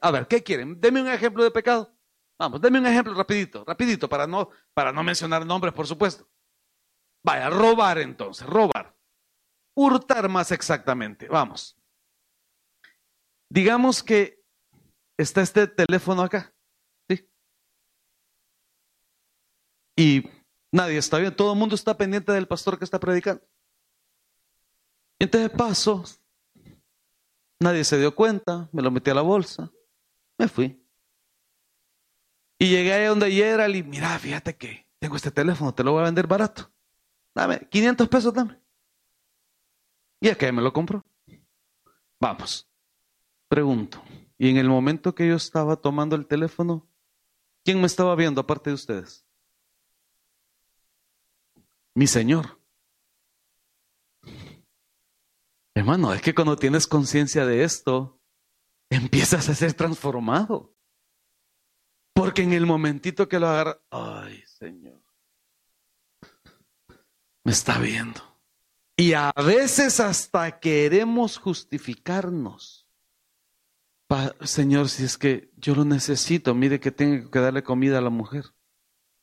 A ver, ¿qué quieren? Deme un ejemplo de pecado. Vamos, denme un ejemplo rapidito, rapidito, para no, para no mencionar nombres, por supuesto. Vaya, robar entonces, robar. Hurtar más exactamente, vamos. Digamos que está este teléfono acá, ¿sí? Y nadie está bien, todo el mundo está pendiente del pastor que está predicando. Entonces paso, nadie se dio cuenta, me lo metí a la bolsa, me fui. Y llegué ahí donde Gerald y mira, fíjate que tengo este teléfono, te lo voy a vender barato. Dame, 500 pesos, dame. Y es que me lo compró. Vamos. Pregunto. Y en el momento que yo estaba tomando el teléfono, ¿quién me estaba viendo aparte de ustedes? Mi Señor. Hermano, es que cuando tienes conciencia de esto, empiezas a ser transformado. Porque en el momentito que lo agarra, ay Señor, me está viendo. Y a veces hasta queremos justificarnos. Señor, si es que yo lo necesito, mire que tengo que darle comida a la mujer,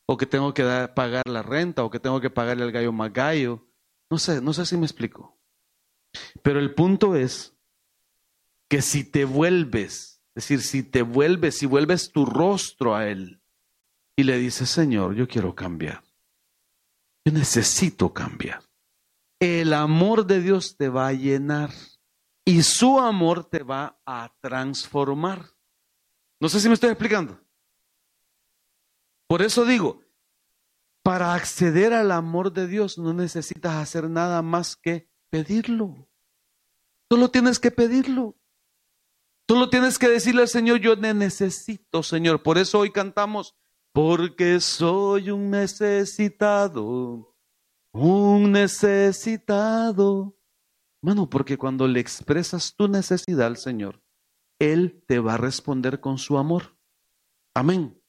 o que tengo que pagar la renta, o que tengo que pagarle al gallo más gallo. No sé, no sé si me explico. Pero el punto es que si te vuelves es decir, si te vuelves, si vuelves tu rostro a Él y le dices, Señor, yo quiero cambiar. Yo necesito cambiar. El amor de Dios te va a llenar y su amor te va a transformar. No sé si me estoy explicando. Por eso digo, para acceder al amor de Dios no necesitas hacer nada más que pedirlo. Solo tienes que pedirlo. Solo tienes que decirle al Señor, yo te necesito, Señor. Por eso hoy cantamos, porque soy un necesitado, un necesitado. Mano, porque cuando le expresas tu necesidad al Señor, Él te va a responder con su amor. Amén.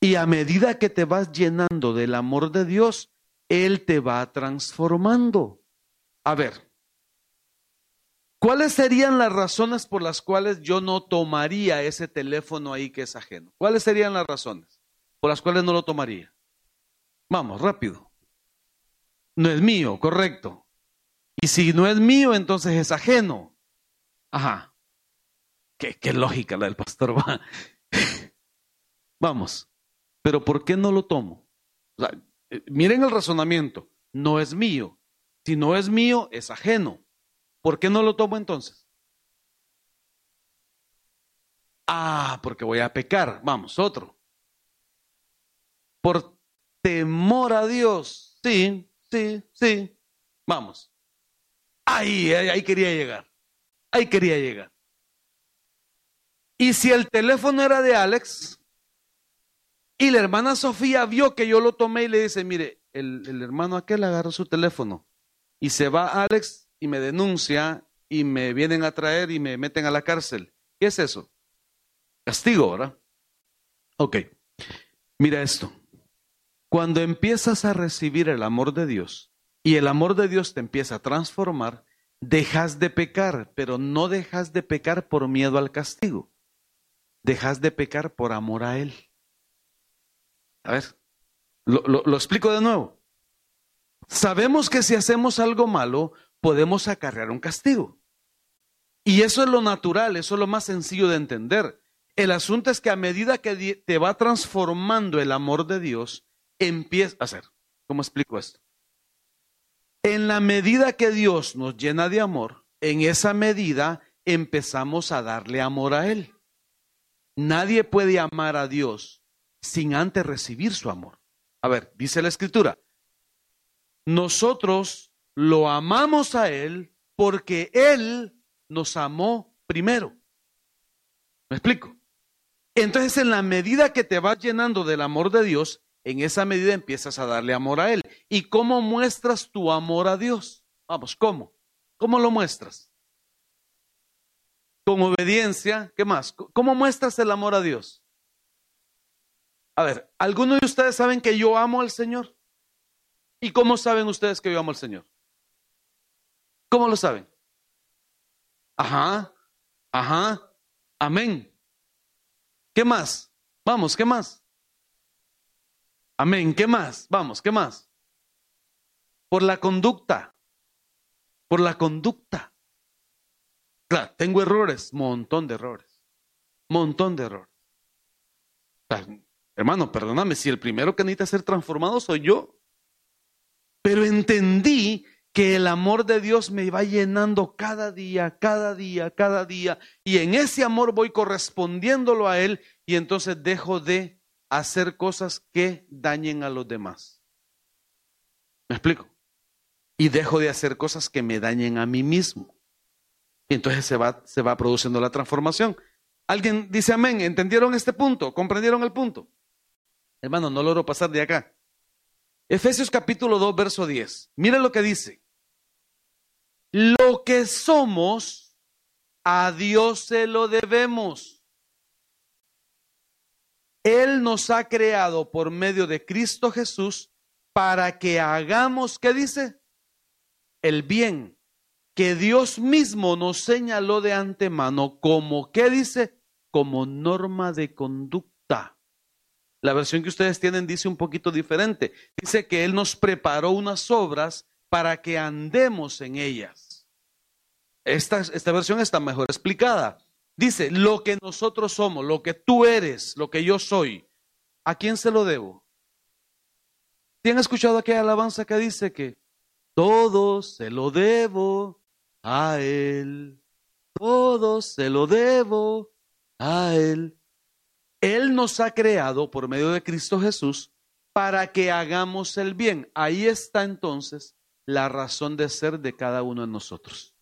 Y a medida que te vas llenando del amor de Dios, Él te va transformando. A ver, ¿Cuáles serían las razones por las cuales yo no tomaría ese teléfono ahí que es ajeno? ¿Cuáles serían las razones por las cuales no lo tomaría? Vamos, rápido. No es mío, correcto. Y si no es mío, entonces es ajeno. Ajá. qué, lógica la del pastor va. Vamos, pero ¿por qué no lo tomo? Eh, miren el razonamiento, no es mío. Si no es mío, es ajeno. ¿Por qué no lo tomo entonces? Ah, porque voy a pecar. Vamos, otro. Por temor a Dios. Sí, sí, sí. Vamos. Ahí, ahí, quería llegar. Ahí quería llegar. Y si el teléfono era de Alex, y la hermana Sofía vio que yo lo tomé y le dice, mire, el, hermano aquel agarró su teléfono y se va Alex y me denuncia y me vienen a traer y me meten a la cárcel. ¿Qué es eso? Castigo, ¿verdad? Ok. Mira esto. Cuando empiezas a recibir el amor de Dios y el amor de Dios te empieza a transformar, dejas de pecar, pero no dejas de pecar por miedo al castigo. Dejas de pecar por amor a Él. A ver, lo, explico de nuevo. Sabemos que si hacemos algo malo, podemos acarrear un castigo. Y eso es lo natural, eso es lo más sencillo de entender. El asunto es que a medida que te va transformando el amor de Dios, empieza a hacer. ¿Cómo explico esto? En la medida que Dios nos llena de amor, en esa medida empezamos a darle amor a Él. Nadie puede amar a Dios sin antes recibir su amor. A ver, dice la escritura, nosotros lo amamos a Él porque Él nos amó primero. ¿Me explico? Entonces, en la medida que te vas llenando del amor de Dios, en esa medida empiezas a darle amor a Él. ¿Y cómo muestras tu amor a Dios? Vamos, ¿cómo? ¿Cómo lo muestras? Con obediencia, ¿qué más? ¿Cómo muestras el amor a Dios? A ver, ¿algunos de ustedes saben que yo amo al Señor? ¿Y cómo saben ustedes que yo amo al Señor? ¿Cómo lo saben? Ajá, ajá, amén. ¿Qué más? Vamos, ¿qué más? Amén, ¿qué más? Vamos, ¿qué más? Por la conducta, por la conducta. Claro, tengo errores, montón de errores, montón de errores. Hermano, perdóname, si el primero que necesita ser transformado soy yo. Pero entendí que el amor de Dios me va llenando cada día, cada día, cada día. Y en ese amor voy correspondiéndolo a Él y entonces dejo de hacer cosas que dañen a los demás. ¿Me explico? Y dejo de hacer cosas que me dañen a mí mismo. Y entonces se va, se va produciendo la transformación. ¿Alguien dice amén? ¿Entendieron este punto? ¿Comprendieron el punto? Hermano, no logro pasar de acá. Efesios capítulo 2, verso 10. Mira lo que dice. Lo que somos, a Dios se lo debemos. Él nos ha creado por medio de Cristo Jesús para que hagamos, ¿qué dice? El bien que Dios mismo nos señaló de antemano como, ¿qué dice? Como norma de conducta la versión que ustedes tienen dice un poquito diferente. Dice que Él nos preparó unas obras para que andemos en ellas. Esta, esta versión está mejor explicada. Dice, lo que nosotros somos, lo que tú eres, lo que yo soy, ¿a quién se lo debo? ¿Tienen escuchado aquella alabanza que dice que todo se lo debo a Él? Todo se lo debo a Él. Él nos ha creado por medio de Cristo Jesús para que hagamos el bien. Ahí está entonces la razón de ser de cada uno de nosotros.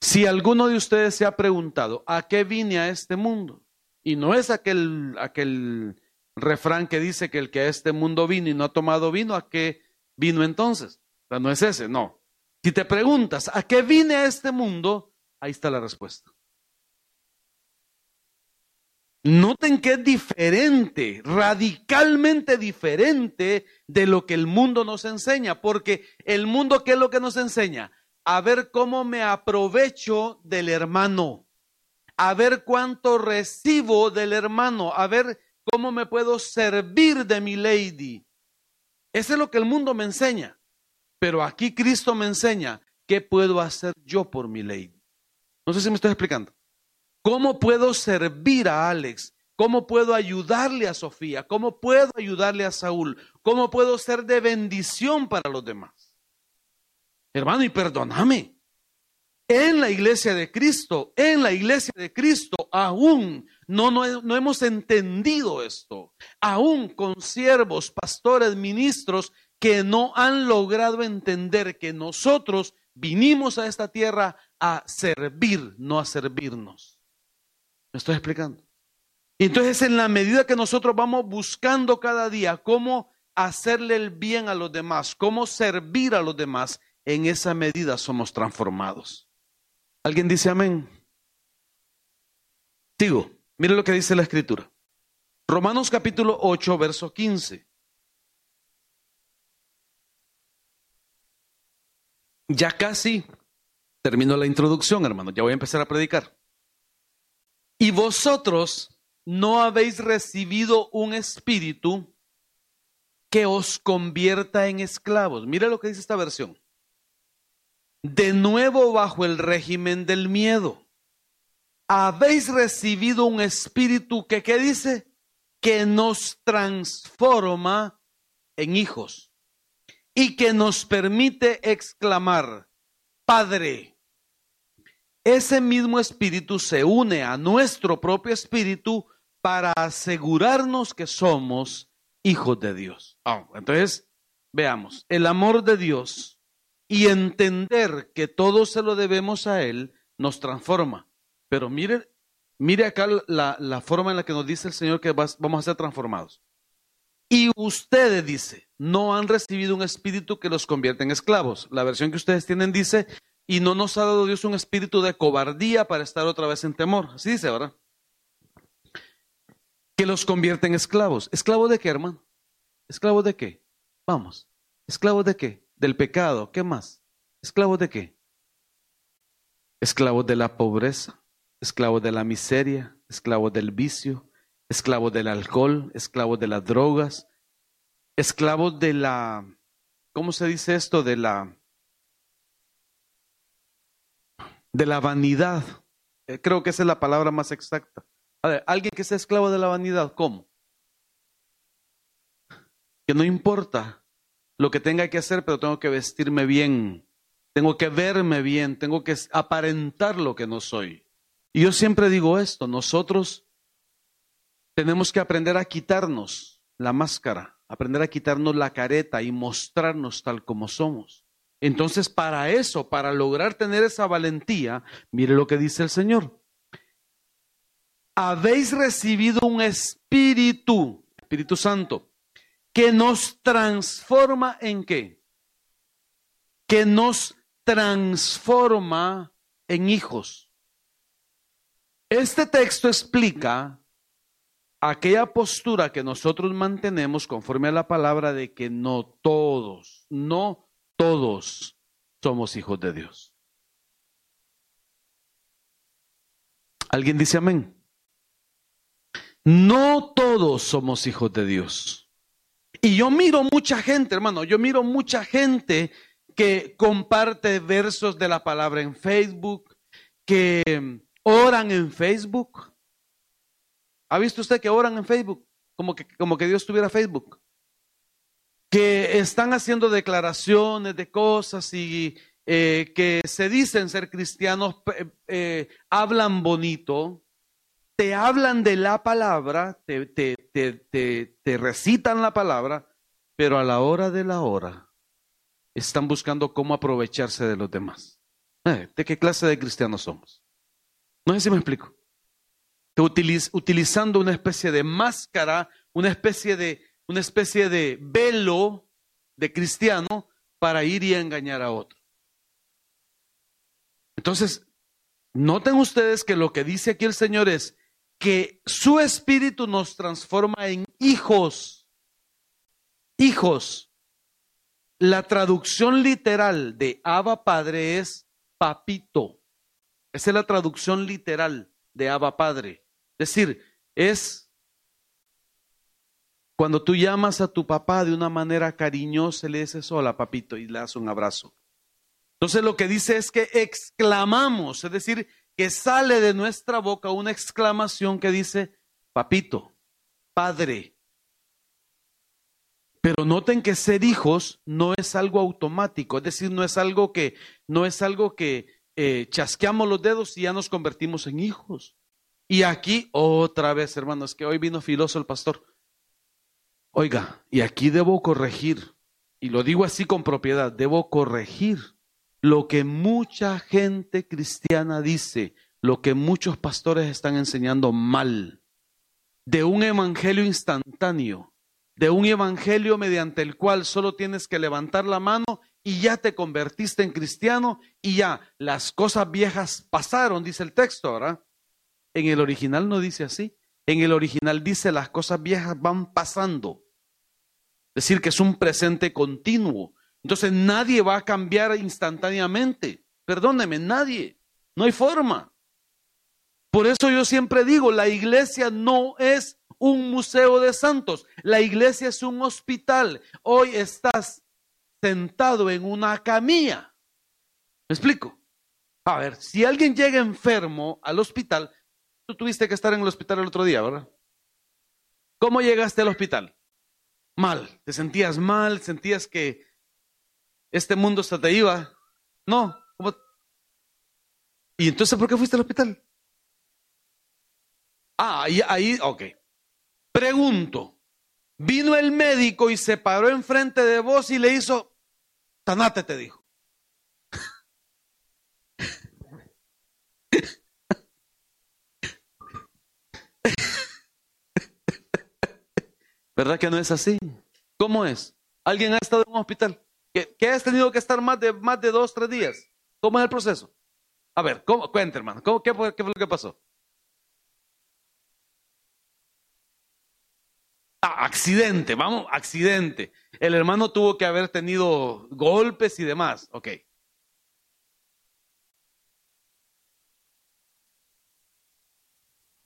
Si alguno de ustedes se ha preguntado, ¿a qué vine a este mundo? Y no es aquel, aquel refrán que dice que el que a este mundo vino y no ha tomado vino, ¿a qué vino entonces? No es ese, no. Si te preguntas, ¿a qué vine a este mundo? Ahí está la respuesta. Noten que es diferente, radicalmente diferente de lo que el mundo nos enseña, porque el mundo, ¿qué es lo que nos enseña? A ver cómo me aprovecho del hermano, a ver cuánto recibo del hermano, a ver cómo me puedo servir de mi lady. Eso es lo que el mundo me enseña, pero aquí Cristo me enseña qué puedo hacer yo por mi lady. No sé si me estoy explicando. ¿Cómo puedo servir a Alex? ¿Cómo puedo ayudarle a Sofía? ¿Cómo puedo ayudarle a Saúl? ¿Cómo puedo ser de bendición para los demás? Hermano, y perdóname. En la iglesia de Cristo, en la iglesia de Cristo, aún no, no, no hemos entendido esto. Aún con siervos, pastores, ministros que no han logrado entender que nosotros vinimos a esta tierra a servir, no a servirnos. ¿Me estoy explicando? Entonces, en la medida que nosotros vamos buscando cada día cómo hacerle el bien a los demás, cómo servir a los demás, en esa medida somos transformados. ¿Alguien dice amén? Sigo. Mire lo que dice la escritura. Romanos capítulo 8, verso 15. Ya casi termino la introducción, hermano. Ya voy a empezar a predicar. Y vosotros no habéis recibido un espíritu que os convierta en esclavos. Mira lo que dice esta versión. De nuevo bajo el régimen del miedo. Habéis recibido un espíritu que, ¿qué dice? Que nos transforma en hijos y que nos permite exclamar, Padre. Ese mismo espíritu se une a nuestro propio espíritu para asegurarnos que somos hijos de Dios. Ah, entonces, veamos, el amor de Dios y entender que todo se lo debemos a Él nos transforma. Pero mire, mire acá la, la forma en la que nos dice el Señor que vamos a ser transformados. Y ustedes, dice, no han recibido un espíritu que los convierta en esclavos. La versión que ustedes tienen dice, y no nos ha dado Dios un espíritu de cobardía para estar otra vez en temor. Así dice, ¿verdad? que los convierte en esclavos. ¿Esclavos de qué, hermano? ¿Esclavos de qué? Vamos. ¿Esclavos de qué? Del pecado. ¿Qué más? ¿Esclavos de qué? Esclavos de la pobreza, esclavos de la miseria, esclavos del vicio, esclavos del alcohol, esclavos de las drogas, esclavos de la, ¿cómo se dice esto? De la, de la vanidad. Eh, creo que esa es la palabra más exacta. A ver, alguien que sea esclavo de la vanidad, ¿cómo? Que no importa lo que tenga que hacer, pero tengo que vestirme bien, tengo que verme bien, tengo que aparentar lo que no soy. Y yo siempre digo esto, nosotros tenemos que aprender a quitarnos la máscara, aprender a quitarnos la careta y mostrarnos tal como somos. Entonces, para eso, para lograr tener esa valentía, mire lo que dice el Señor habéis recibido un espíritu, Espíritu Santo, que nos transforma en qué? Que nos transforma en hijos. Este texto explica aquella postura que nosotros mantenemos conforme a la palabra de que no todos, no todos somos hijos de Dios. ¿Alguien dice amén? No todos somos hijos de Dios. Y yo miro mucha gente, hermano, yo miro mucha gente que comparte versos de la palabra en Facebook, que oran en Facebook. ¿Ha visto usted que oran en Facebook? Como que, como que Dios tuviera Facebook. Que están haciendo declaraciones de cosas y eh, que se dicen ser cristianos, eh, hablan bonito, te hablan de la palabra, te, te, recitan la palabra, pero a la hora de la hora están buscando cómo aprovecharse de los demás. Eh, ¿De qué clase de cristianos somos? No sé si me explico. utilizando una especie de máscara, una especie de, una especie de velo de cristiano para ir y engañar a otro. Entonces, noten ustedes que lo que dice aquí el Señor es, que su espíritu nos transforma en hijos. Hijos. La traducción literal de Abba Padre es papito. Esa es la traducción literal de Abba Padre. Es decir, es cuando tú llamas a tu papá de una manera cariñosa, le dices hola papito y le das un abrazo. Entonces lo que dice es que exclamamos, es decir, que sale de nuestra boca una exclamación que dice, papito, padre. Pero noten que ser hijos no es algo automático, es decir, no es algo que, no es algo que eh, chasqueamos los dedos y ya nos convertimos en hijos. Y aquí otra vez, hermanos, que hoy vino filoso el pastor. Oiga, y aquí debo corregir, y lo digo así con propiedad, debo corregir lo que mucha gente cristiana dice, lo que muchos pastores están enseñando mal, de un evangelio instantáneo, de un evangelio mediante el cual solo tienes que levantar la mano y ya te convertiste en cristiano y ya las cosas viejas pasaron, dice el texto, ¿verdad? En el original no dice así. En el original dice las cosas viejas van pasando. Es decir, que es un presente continuo. Entonces nadie va a cambiar instantáneamente. Perdóneme, nadie. No hay forma. Por eso yo siempre digo, la iglesia no es un museo de santos. La iglesia es un hospital. Hoy estás sentado en una camilla. ¿Me explico? A ver, si alguien llega enfermo al hospital, tú tuviste que estar en el hospital el otro día, ¿verdad? ¿Cómo llegaste al hospital? Mal. ¿Te sentías mal? ¿Sentías que este mundo se te iba? No. ¿Y entonces por qué fuiste al hospital? Ah, ahí, ahí, ok. Pregunto, vino el médico y se paró enfrente de vos y le hizo, sanate, te dijo. ¿Verdad que no es así? ¿Cómo es? ¿Alguien ha estado en un hospital? ¿Que, has tenido que estar más de, más de dos, tres días? ¿Cómo es el proceso? A ver, ¿cómo? cuente hermano. qué, fue, ¿Qué fue lo que pasó? Ah, accidente, vamos, accidente. El hermano tuvo que haber tenido golpes y demás. Ok.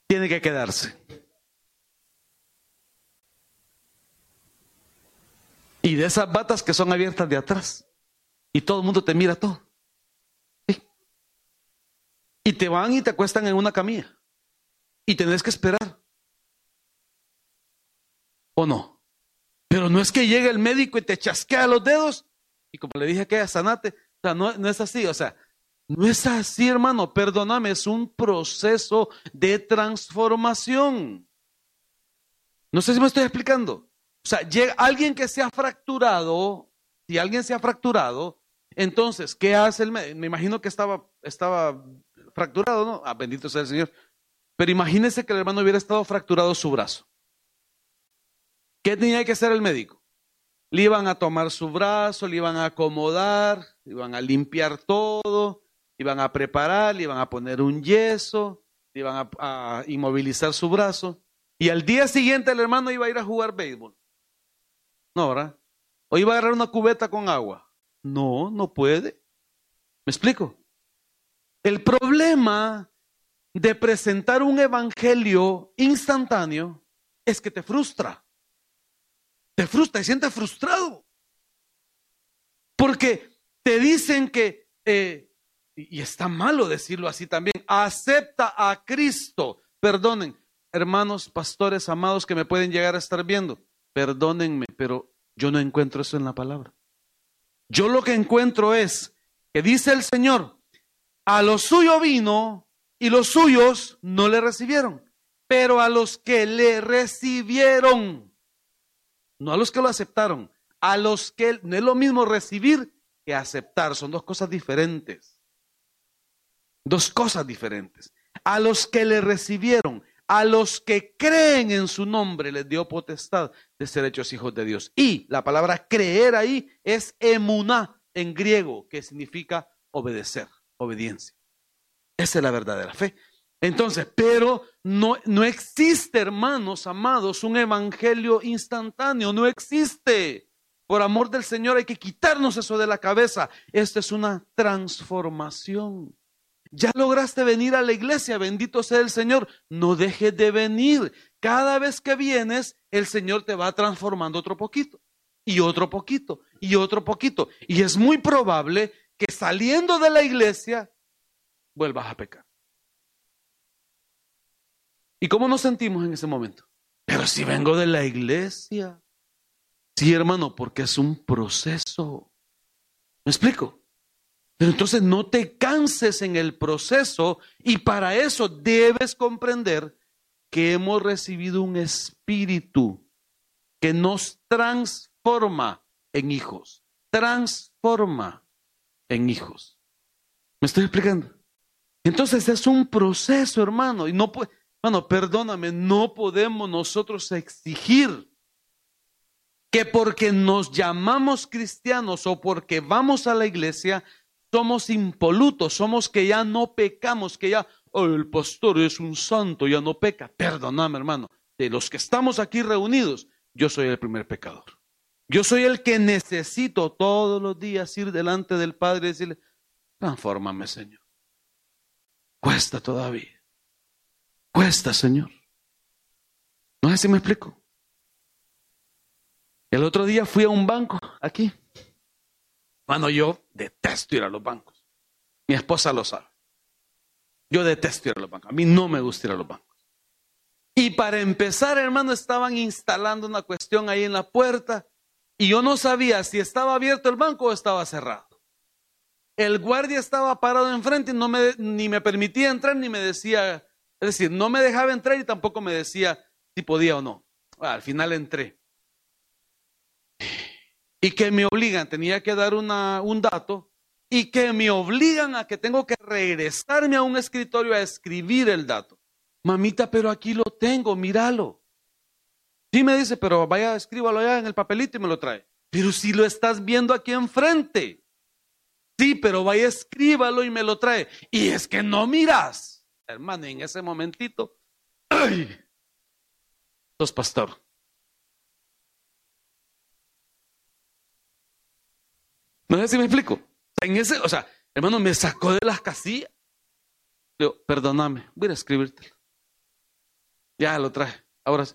Tiene que quedarse. Y de esas batas que son abiertas de atrás. Y todo el mundo te mira todo. Y te van y te acuestan en una camilla. Y tenés que esperar. ¿O no? Pero no es que llegue el médico y te chasquea los dedos. Y como le dije que sanate. O sea, no es así. O sea, no es así, hermano. Perdóname, es un proceso de transformación. No sé si me estoy explicando. O sea, llega alguien que se ha fracturado, si alguien se ha fracturado, entonces, ¿qué hace el médico? Me imagino que estaba, estaba fracturado, ¿no? Ah, bendito sea el Señor. Pero imagínese que el hermano hubiera estado fracturado su brazo. ¿Qué tenía que hacer el médico? Le iban a tomar su brazo, le iban a acomodar, le iban a limpiar todo, le iban a preparar, le iban a poner un yeso, le iban a, a inmovilizar su brazo. Y al día siguiente el hermano iba a ir a jugar béisbol. No, ¿verdad? O iba a agarrar una cubeta con agua. No, no puede. ¿Me explico? El problema de presentar un evangelio instantáneo es que te frustra. Te frustra, te sientes frustrado. Porque te dicen que, eh, y está malo decirlo así también, acepta a Cristo. Perdonen, hermanos, pastores amados que me pueden llegar a estar viendo perdónenme, pero yo no encuentro eso en la palabra. Yo lo que encuentro es que dice el Señor, a lo suyo vino y los suyos no le recibieron, pero a los que le recibieron, no a los que lo aceptaron, a los que no es lo mismo recibir que aceptar, son dos cosas diferentes. Dos cosas diferentes. A los que le recibieron, a los que creen en su nombre les dio potestad de ser hechos hijos de Dios. Y la palabra creer ahí es emuná en griego, que significa obedecer, obediencia. Esa es la verdadera fe. Entonces, pero no, no existe, hermanos amados, un evangelio instantáneo, no existe. Por amor del Señor hay que quitarnos eso de la cabeza. Esta es una transformación. Ya lograste venir a la iglesia, bendito sea el Señor. No dejes de venir. Cada vez que vienes, el Señor te va transformando otro poquito, y otro poquito, y otro poquito. Y es muy probable que saliendo de la iglesia, vuelvas a pecar. ¿Y cómo nos sentimos en ese momento? Pero si vengo de la iglesia. Sí, hermano, porque es un proceso. ¿Me explico? Pero entonces no te canses en el proceso y para eso debes comprender que hemos recibido un espíritu que nos transforma en hijos. Transforma en hijos. ¿Me estoy explicando? Entonces es un proceso, hermano, y no puede, perdóname, no podemos nosotros exigir que porque nos llamamos cristianos o porque vamos a la iglesia, somos impolutos, somos que ya no pecamos, que ya oh, el pastor es un santo, ya no peca. Perdóname, hermano, de los que estamos aquí reunidos, yo soy el primer pecador. Yo soy el que necesito todos los días ir delante del Padre y decirle, transfórmame, Señor. Cuesta todavía. Cuesta, Señor. No sé si me explico. El otro día fui a un banco aquí. Bueno, yo detesto ir a los bancos. Mi esposa lo sabe. Yo detesto ir a los bancos. A mí no me gusta ir a los bancos. Y para empezar, hermano, estaban instalando una cuestión ahí en la puerta y yo no sabía si estaba abierto el banco o estaba cerrado. El guardia estaba parado enfrente y no me, ni me permitía entrar ni me decía, es decir, no me dejaba entrar y tampoco me decía si podía o no. al final entré. Y que me obligan, tenía que dar un dato y que me obligan a que tengo que regresarme a un escritorio a escribir el dato. Mamita, pero aquí lo tengo, míralo. Sí me dice, pero vaya, escríbalo allá en el papelito y me lo trae. Pero si lo estás viendo aquí enfrente. Sí, pero vaya, escríbalo y me lo trae. Y es que no miras. Hermano, en ese momentito, ¡ay! Sos pastor. No sé si me explico. En ese, o sea, hermano, me sacó de las casillas. Digo, perdóname, voy a escribírtelo. Ya lo traje. Ahora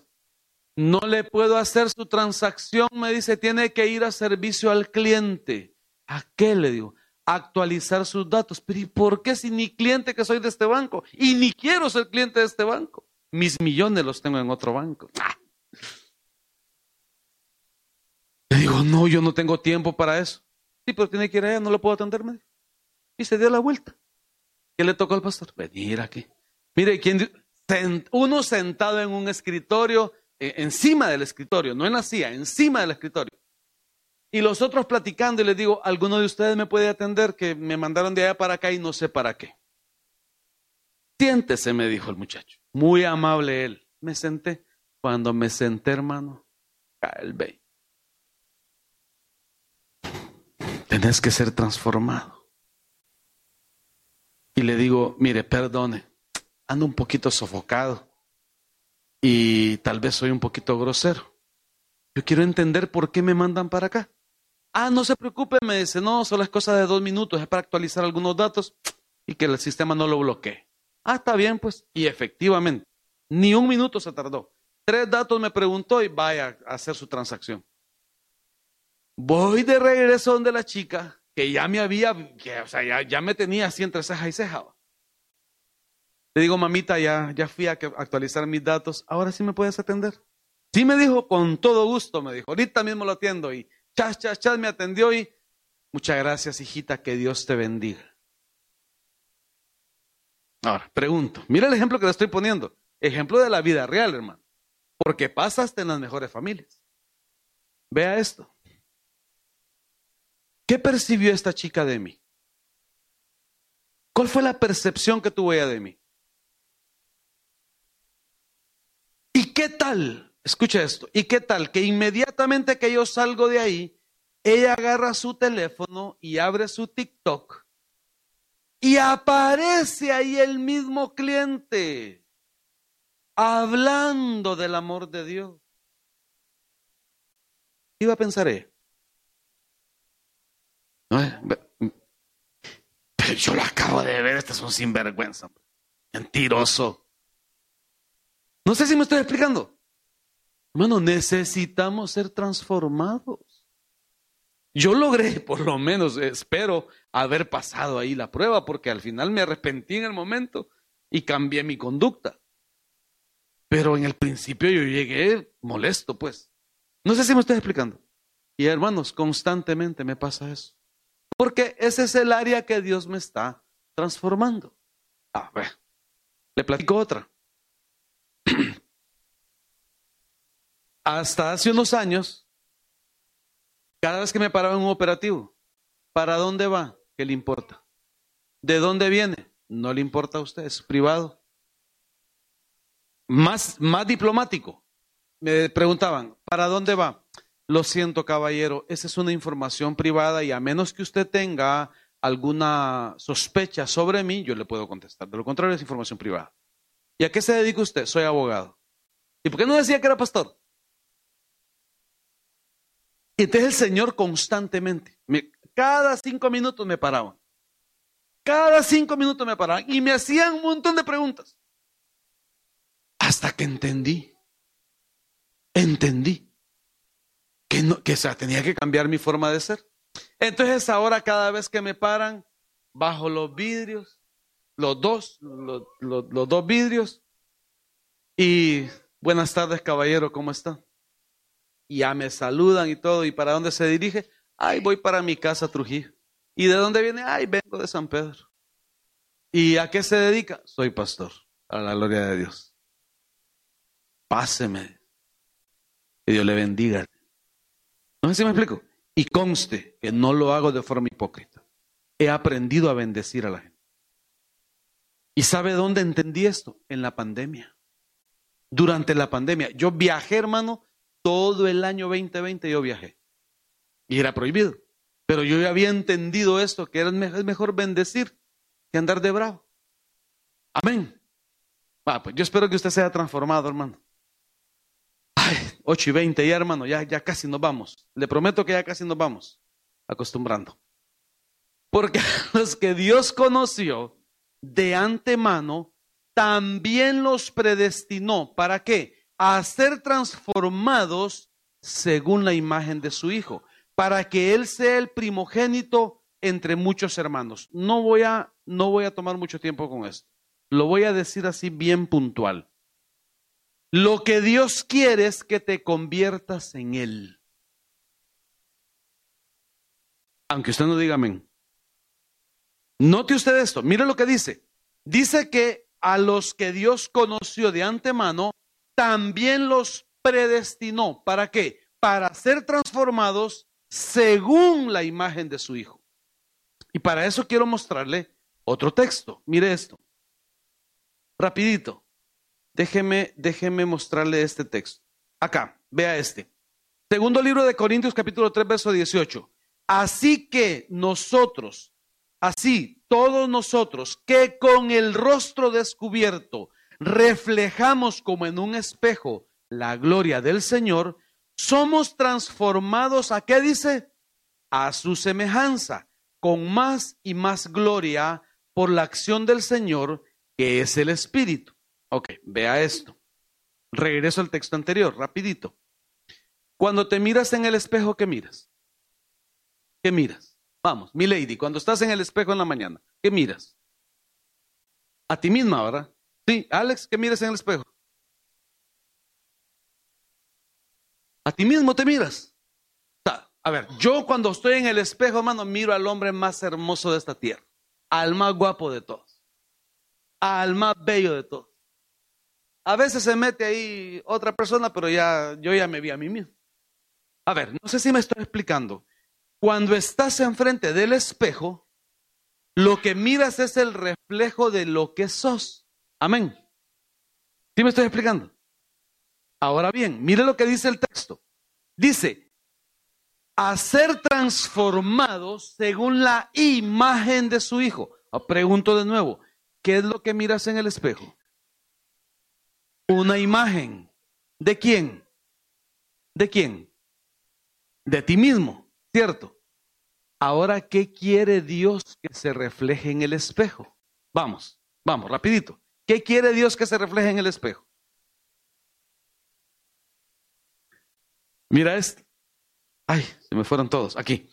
no le puedo hacer su transacción, me dice, tiene que ir a servicio al cliente. ¿A qué le digo? Actualizar sus datos. Pero ¿y por qué si ni cliente que soy de este banco? Y ni quiero ser cliente de este banco. Mis millones los tengo en otro banco. ¡Ah! Le digo, no, yo no tengo tiempo para eso. Sí, pero tiene que ir allá, no lo puedo atender. Y se dio la vuelta. ¿Qué le tocó al pastor? Venir aquí. Mire, ¿quién, uno sentado en un escritorio, e, encima del escritorio, no en la silla, encima del escritorio. Y los otros platicando y les digo, ¿alguno de ustedes me puede atender que me mandaron de allá para acá y no sé para qué? Siéntese, me dijo el muchacho. Muy amable él. Me senté. Cuando me senté, hermano, cae el bey. Tenés que ser transformado. Y le digo, mire, perdone, ando un poquito sofocado y tal vez soy un poquito grosero. Yo quiero entender por qué me mandan para acá. Ah, no se preocupe, me dice, no, son las cosas de dos minutos, es para actualizar algunos datos y que el sistema no lo bloquee. Ah, está bien, pues. Y efectivamente, ni un minuto se tardó. Tres datos me preguntó y vaya a hacer su transacción. Voy de regreso donde la chica, que ya me había, o sea, ya, me tenía así entre ceja y ceja. Le digo, mamita, ya, ya fui a actualizar mis datos, ahora sí me puedes atender. Sí me dijo, con todo gusto, me dijo, ahorita mismo lo atiendo y chas, chas, chas, me atendió y muchas gracias, hijita, que Dios te bendiga. Ahora, pregunto, mira el ejemplo que le estoy poniendo, ejemplo de la vida real, hermano, porque pasaste en las mejores familias. Vea esto. ¿Qué percibió esta chica de mí? ¿Cuál fue la percepción que tuvo ella de mí? ¿Y qué tal? Escucha esto. ¿Y qué tal? Que inmediatamente que yo salgo de ahí, ella agarra su teléfono y abre su TikTok y aparece ahí el mismo cliente hablando del amor de Dios. Iba a pensar, eh, pero yo lo acabo de ver, este es un sinvergüenza, mentiroso. No sé si me estoy explicando. Hermano, necesitamos ser transformados. Yo logré, por lo menos, espero haber pasado ahí la prueba, porque al final me arrepentí en el momento y cambié mi conducta. Pero en el principio yo llegué molesto, pues. No sé si me estoy explicando. Y hermanos, constantemente me pasa eso. Porque ese es el área que Dios me está transformando. A ver, le platico otra. Hasta hace unos años, cada vez que me paraba en un operativo, ¿para dónde va? ¿Qué le importa? ¿De dónde viene? No le importa a usted, es privado. Más, más diplomático. Me preguntaban, ¿para dónde va? Lo siento, caballero, esa es una información privada y a menos que usted tenga alguna sospecha sobre mí, yo le puedo contestar. De lo contrario, es información privada. ¿Y a qué se dedica usted? Soy abogado. ¿Y por qué no decía que era pastor? Y entonces el Señor constantemente, cada cinco minutos me paraban. Cada cinco minutos me paraban y me hacían un montón de preguntas. Hasta que entendí, entendí que, no, que tenía que cambiar mi forma de ser. Entonces ahora cada vez que me paran, bajo los vidrios, los dos, los, los dos vidrios, y buenas tardes caballero, ¿cómo está? Y ya me saludan y todo, ¿y para dónde se dirige? Ay, voy para mi casa Trujillo. ¿Y de dónde viene? Ay, vengo de San Pedro. ¿Y a qué se dedica? Soy pastor, a la gloria de Dios. Páseme. Que Dios le bendiga. No sé si me explico. Y conste que no lo hago de forma hipócrita. He aprendido a bendecir a la gente. ¿Y sabe dónde entendí esto? En la pandemia. Durante la pandemia. Yo viajé, hermano, todo el año 2020 yo viajé. Y era prohibido. Pero yo ya había entendido esto, que es mejor bendecir que andar de bravo. Amén. Ah, pues yo espero que usted sea transformado, hermano. Ay, 8 y 20 ya, hermano, ya, ya casi nos vamos. Le prometo que ya casi nos vamos acostumbrando. Porque los que Dios conoció de antemano, también los predestinó. ¿Para qué? A ser transformados según la imagen de su Hijo para que Él sea el primogénito entre muchos hermanos. No voy a, no voy a tomar mucho tiempo con esto. Lo voy a decir así bien puntual. Lo que Dios quiere es que te conviertas en Él. Aunque usted no diga amén. Note usted esto, mire lo que dice. Dice que a los que Dios conoció de antemano, también los predestinó. ¿Para qué? Para ser transformados según la imagen de su Hijo. Y para eso quiero mostrarle otro texto. Mire esto. Rapidito. Déjeme, déjeme mostrarle este texto. Acá, vea este. Segundo libro de Corintios capítulo 3, verso 18. Así que nosotros, así todos nosotros, que con el rostro descubierto reflejamos como en un espejo la gloria del Señor, somos transformados a qué dice? A su semejanza, con más y más gloria por la acción del Señor, que es el Espíritu. Vea esto. Regreso al texto anterior, rapidito. Cuando te miras en el espejo, ¿qué miras? ¿Qué miras? Vamos, mi lady, cuando estás en el espejo en la mañana, ¿qué miras? A ti misma, ¿verdad? Sí, Alex, ¿qué miras en el espejo? A ti mismo te miras. A ver, yo cuando estoy en el espejo, hermano, miro al hombre más hermoso de esta tierra, al más guapo de todos, al más bello de todos. A veces se mete ahí otra persona, pero ya yo ya me vi a mí mismo. A ver, no sé si me estoy explicando. Cuando estás enfrente del espejo, lo que miras es el reflejo de lo que sos. Amén. ¿Sí me estoy explicando? Ahora bien, mire lo que dice el texto. Dice, a ser transformados según la imagen de su Hijo. Ah, pregunto de nuevo, ¿qué es lo que miras en el espejo? Una imagen. ¿De quién? ¿De quién? De ti mismo, ¿cierto? Ahora, ¿qué quiere Dios que se refleje en el espejo? Vamos, vamos, rapidito. ¿Qué quiere Dios que se refleje en el espejo? Mira esto. Ay, se me fueron todos. Aquí.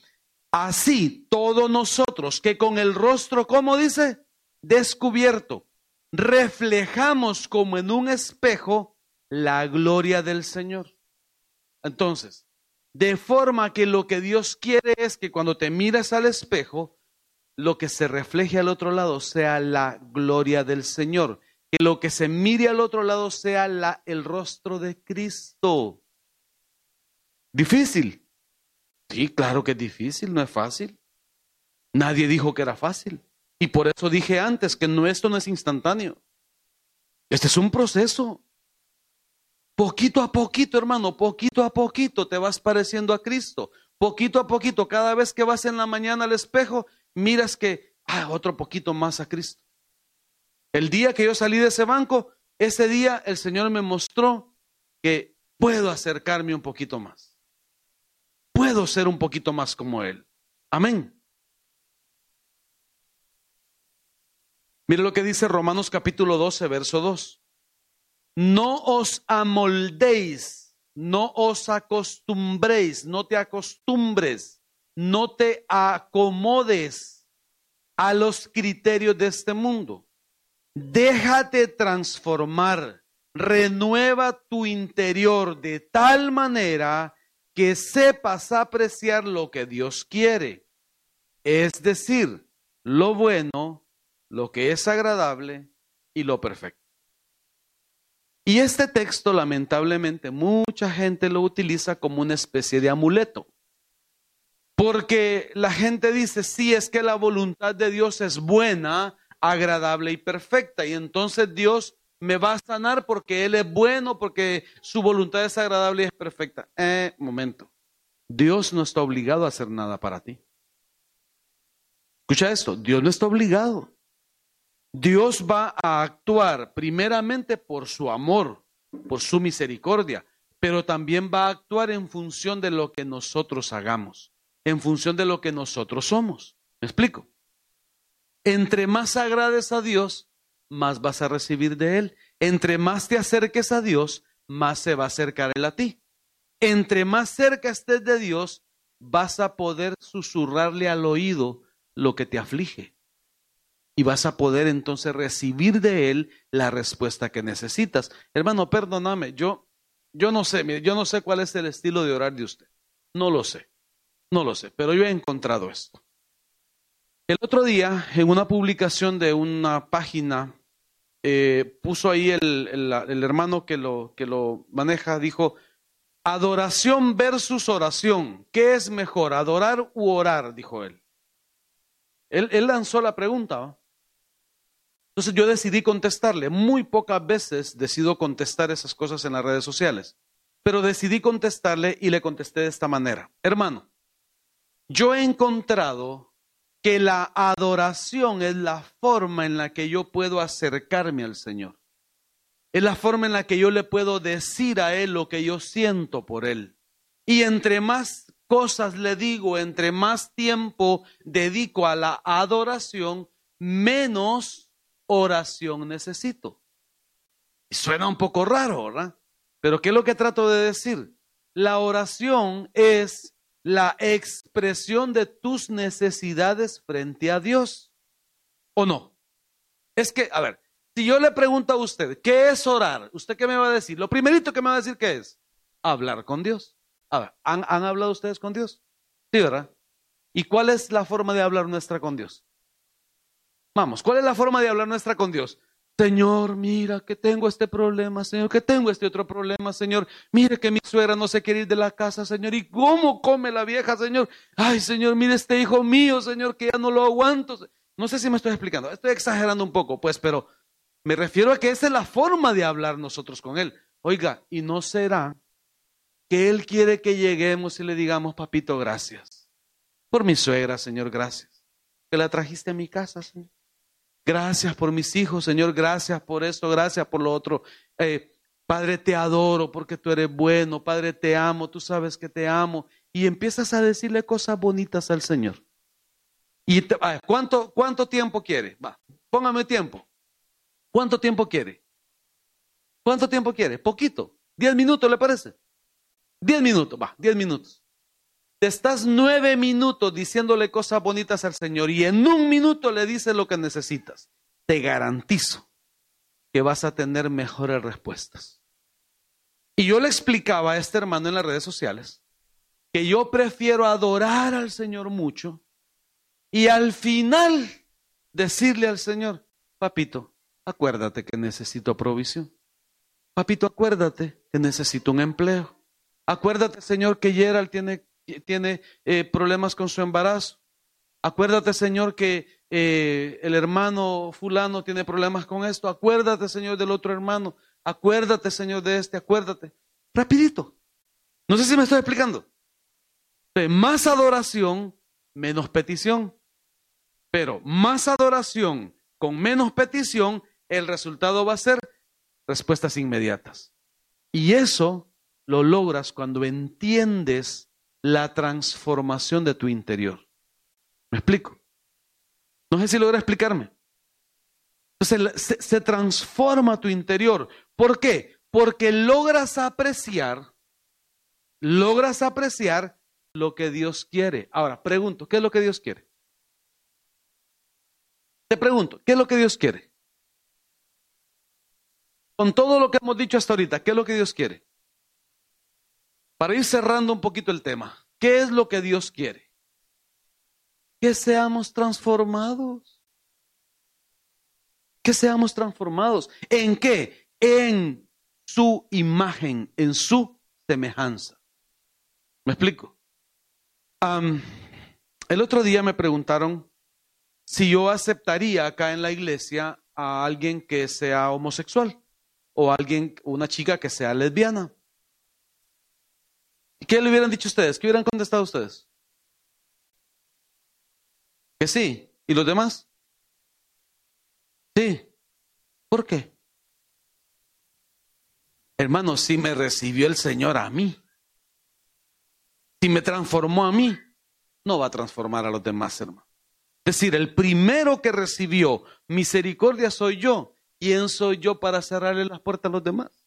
Así todos nosotros que con el rostro, ¿cómo dice? Descubierto, reflejamos como en un espejo la gloria del Señor. Entonces, de forma que lo que Dios quiere es que cuando te miras al espejo, lo que se refleje al otro lado sea la gloria del Señor. Que lo que se mire al otro lado sea el rostro de Cristo. Difícil. Sí, claro que es difícil, no es fácil. Nadie dijo que era fácil. Y por eso dije antes que no, esto no es instantáneo. Este es un proceso. Poquito a poquito, hermano, poquito a poquito te vas pareciendo a Cristo. Poquito a poquito, cada vez que vas en la mañana al espejo, miras que, ah, otro poquito más a Cristo. El día que yo salí de ese banco, ese día el Señor me mostró que puedo acercarme un poquito más. Puedo ser un poquito más como Él. Amén. Mire lo que dice Romanos capítulo 12, verso 2 no os amoldéis, no os acostumbréis, no te acostumbres, no te acomodes a los criterios de este mundo. Déjate transformar, renueva tu interior de tal manera que sepas apreciar lo que Dios quiere, es decir, lo bueno, lo que es agradable y lo perfecto. Y este texto, lamentablemente, mucha gente lo utiliza como una especie de amuleto. Porque la gente dice, sí, es que la voluntad de Dios es buena, agradable y perfecta. Y entonces Dios me va a sanar porque Él es bueno, porque su voluntad es agradable y es perfecta. Eh, momento. Dios no está obligado a hacer nada para ti. Escucha esto, Dios no está obligado. Dios va a actuar primeramente por su amor, por su misericordia, pero también va a actuar en función de lo que nosotros hagamos, en función de lo que nosotros somos. ¿Me explico? Entre más agrades a Dios, más vas a recibir de Él. Entre más te acerques a Dios, más se va a acercar Él a ti. Entre más cerca estés de Dios, vas a poder susurrarle al oído lo que te aflige y vas a poder entonces recibir de él la respuesta que necesitas. Hermano, perdóname, yo yo no sé, yo no sé cuál es el estilo de orar de usted. No lo sé. No lo sé, pero yo he encontrado esto. El otro día, en una publicación de una página, eh, puso ahí el, el, hermano que lo, que lo maneja, dijo, adoración versus oración. ¿Qué es mejor, adorar u orar? Dijo él. Él, él lanzó la pregunta. Entonces yo decidí contestarle. Muy pocas veces decido contestar esas cosas en las redes sociales, pero decidí contestarle y le contesté de esta manera. Hermano, yo he encontrado que la adoración es la forma en la que yo puedo acercarme al Señor. Es la forma en la que yo le puedo decir a Él lo que yo siento por Él. Y entre más cosas le digo, entre más tiempo dedico a la adoración, menos oración necesito. Y suena un poco raro, ¿verdad? Pero ¿qué es lo que trato de decir? La oración es la expresión de tus necesidades frente a Dios. ¿O no? Es que, a ver, si yo le pregunto a usted, ¿qué es orar? ¿Usted qué me va a decir? Lo primerito que me va a decir que es hablar con Dios. A ver, ¿han, ¿han hablado ustedes con Dios? Sí, ¿verdad? ¿Y cuál es la forma de hablar nuestra con Dios? Vamos, ¿cuál es la forma de hablar nuestra con Dios? Señor, mira que tengo este problema, Señor, que tengo este otro problema, Señor. Mire que mi suegra no se quiere ir de la casa, Señor. ¿Y cómo come la vieja, Señor? Ay, Señor, mire este hijo mío, Señor, que ya no lo aguanto. No sé si me estoy explicando, estoy exagerando un poco, pues, pero me refiero a que esa es la forma de hablar nosotros con Él. Oiga, ¿y no será que Él quiere que lleguemos y le digamos, papito, gracias? Por mi suegra, Señor, gracias. Que la trajiste a mi casa, Señor. Gracias por mis hijos, Señor. Gracias por esto, gracias por lo otro. Eh, Padre, te adoro porque tú eres bueno. Padre, te amo, tú sabes que te amo. Y empiezas a decirle cosas bonitas al Señor. ¿Y ¿cuánto, cuánto tiempo quiere? Va, póngame tiempo. ¿Cuánto tiempo quiere? ¿Cuánto tiempo quiere? Poquito. ¿Diez minutos le parece? Diez minutos, va, diez minutos. Te estás nueve minutos diciéndole cosas bonitas al Señor y en un minuto le dices lo que necesitas. Te garantizo que vas a tener mejores respuestas. Y yo le explicaba a este hermano en las redes sociales que yo prefiero adorar al Señor mucho y al final decirle al Señor, papito, acuérdate que necesito provisión. Papito, acuérdate que necesito un empleo. Acuérdate, Señor, que Gerald tiene, tiene eh, problemas con su embarazo. Acuérdate, Señor, que eh, el hermano fulano tiene problemas con esto. Acuérdate, Señor, del otro hermano. Acuérdate, Señor, de este. Acuérdate. Rapidito. No sé si me estoy explicando. Más adoración, menos petición. Pero más adoración con menos petición, el resultado va a ser respuestas inmediatas. Y eso lo logras cuando entiendes la transformación de tu interior. ¿Me explico? No sé si logra explicarme. Entonces se, se, transforma tu interior. ¿Por qué? Porque logras apreciar, logras apreciar lo que Dios quiere. Ahora, pregunto, ¿qué es lo que Dios quiere? Te pregunto, ¿qué es lo que Dios quiere? Con todo lo que hemos dicho hasta ahorita, ¿qué es lo que Dios quiere? Para ir cerrando un poquito el tema, ¿qué es lo que Dios quiere? Que seamos transformados. Que seamos transformados. ¿En qué? En su imagen, en su semejanza. ¿Me explico? el otro día me preguntaron si yo aceptaría acá en la iglesia a alguien que sea homosexual o alguien, una chica que sea lesbiana. ¿Qué le hubieran dicho ustedes? ¿Qué hubieran contestado ustedes? Que sí. ¿Y los demás? Sí. ¿Por qué? Hermano, si me recibió el Señor a mí, si me transformó a mí, no va a transformar a los demás, hermano. Es decir, el primero que recibió misericordia soy yo. ¿Quién soy yo para cerrarle las puertas a los demás?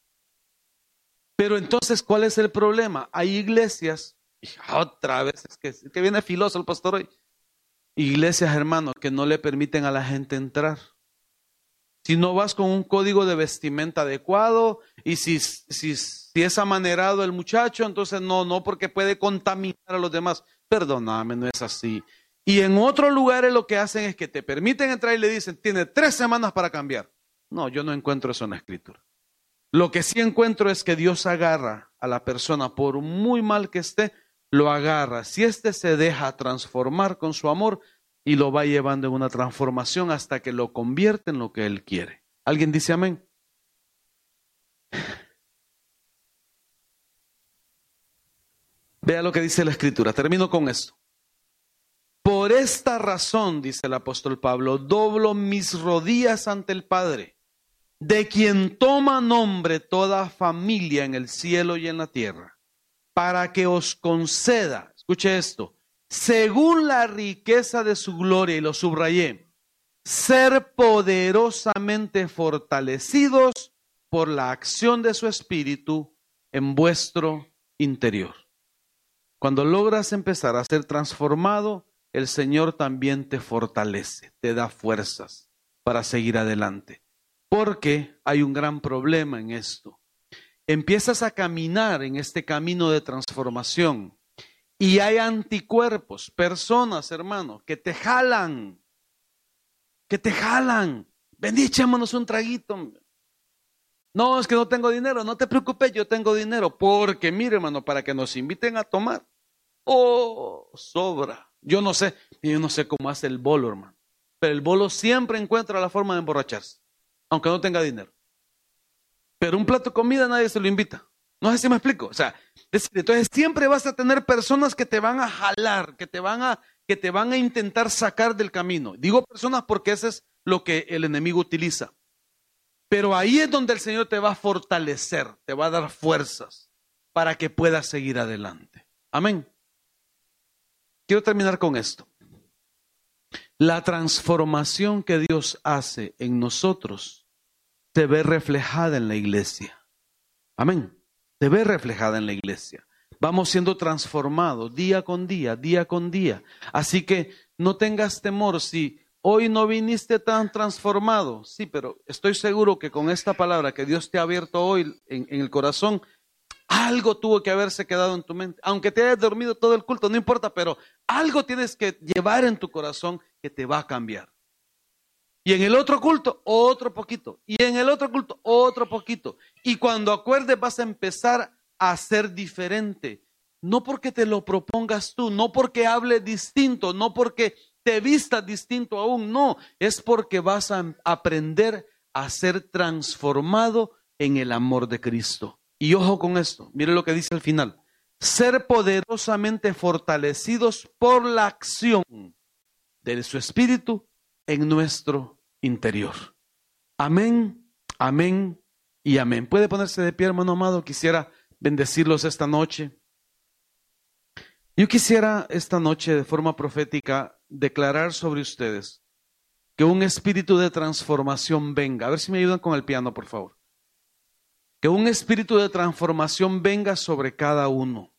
Pero entonces, ¿cuál es el problema? Hay iglesias, y otra vez, es que, que viene filoso el pastor hoy, iglesias, hermanos, que no le permiten a la gente entrar. Si no vas con un código de vestimenta adecuado y si, si, si es amanerado el muchacho, entonces no, no, porque puede contaminar a los demás. Perdóname, no es así. Y en otros lugares lo que hacen es que te permiten entrar y le dicen, tiene tres semanas para cambiar. No, yo no encuentro eso en la escritura. Lo que sí encuentro es que Dios agarra a la persona, por muy mal que esté, lo agarra. Si éste se deja transformar con su amor y lo va llevando en una transformación hasta que lo convierte en lo que Él quiere. ¿Alguien dice amén? Vea lo que dice la escritura. Termino con esto. Por esta razón, dice el apóstol Pablo, doblo mis rodillas ante el Padre, de quien toma nombre toda familia en el cielo y en la tierra, para que os conceda, escuche esto, según la riqueza de su gloria, y lo subrayé, ser poderosamente fortalecidos por la acción de su espíritu en vuestro interior. Cuando logras empezar a ser transformado, el Señor también te fortalece, te da fuerzas para seguir adelante. Porque hay un gran problema en esto. Empiezas a caminar en este camino de transformación y hay anticuerpos, personas, hermano, que te jalan, que te jalan. Ven, echémonos un traguito. No, es que no tengo dinero, no te preocupes, yo tengo dinero. Porque, mire, hermano, para que nos inviten a tomar, oh, sobra. Yo no sé, yo no sé cómo hace el bolo, hermano. Pero el bolo siempre encuentra la forma de emborracharse, aunque no tenga dinero. Pero un plato de comida nadie se lo invita. No sé si me explico. O sea, entonces siempre vas a tener personas que te van a jalar, que te van a, que te van a intentar sacar del camino. Digo personas porque eso es lo que el enemigo utiliza. Pero ahí es donde el Señor te va a fortalecer, te va a dar fuerzas para que puedas seguir adelante. Amén. Quiero terminar con esto. La transformación que Dios hace en nosotros se ve reflejada en la iglesia. Amén. Se ve reflejada en la iglesia. Vamos siendo transformados día con día, día con día. Así que no tengas temor si hoy no viniste tan transformado. Sí, pero estoy seguro que con esta palabra que Dios te ha abierto hoy en, en el corazón, Algo tuvo que haberse quedado en tu mente. Aunque te hayas dormido todo el culto, no importa, pero algo tienes que llevar en tu corazón que te va a cambiar. Y en el otro culto, otro poquito. Y en el otro culto, otro poquito. Y cuando acuerdes vas a empezar a ser diferente. No porque te lo propongas tú, no porque hable distinto, no porque te vistas distinto aún, no. Es porque vas a aprender a ser transformado en el amor de Cristo. Y ojo con esto, mire lo que dice al final. Ser poderosamente fortalecidos por la acción de su Espíritu en nuestro interior. Amén, amén y amén. Puede ponerse de pie, hermano amado. Quisiera bendecirlos esta noche. Yo quisiera esta noche de forma profética declarar sobre ustedes que un espíritu de transformación venga. A ver si me ayudan con el piano, por favor. Que un espíritu de transformación venga sobre cada uno.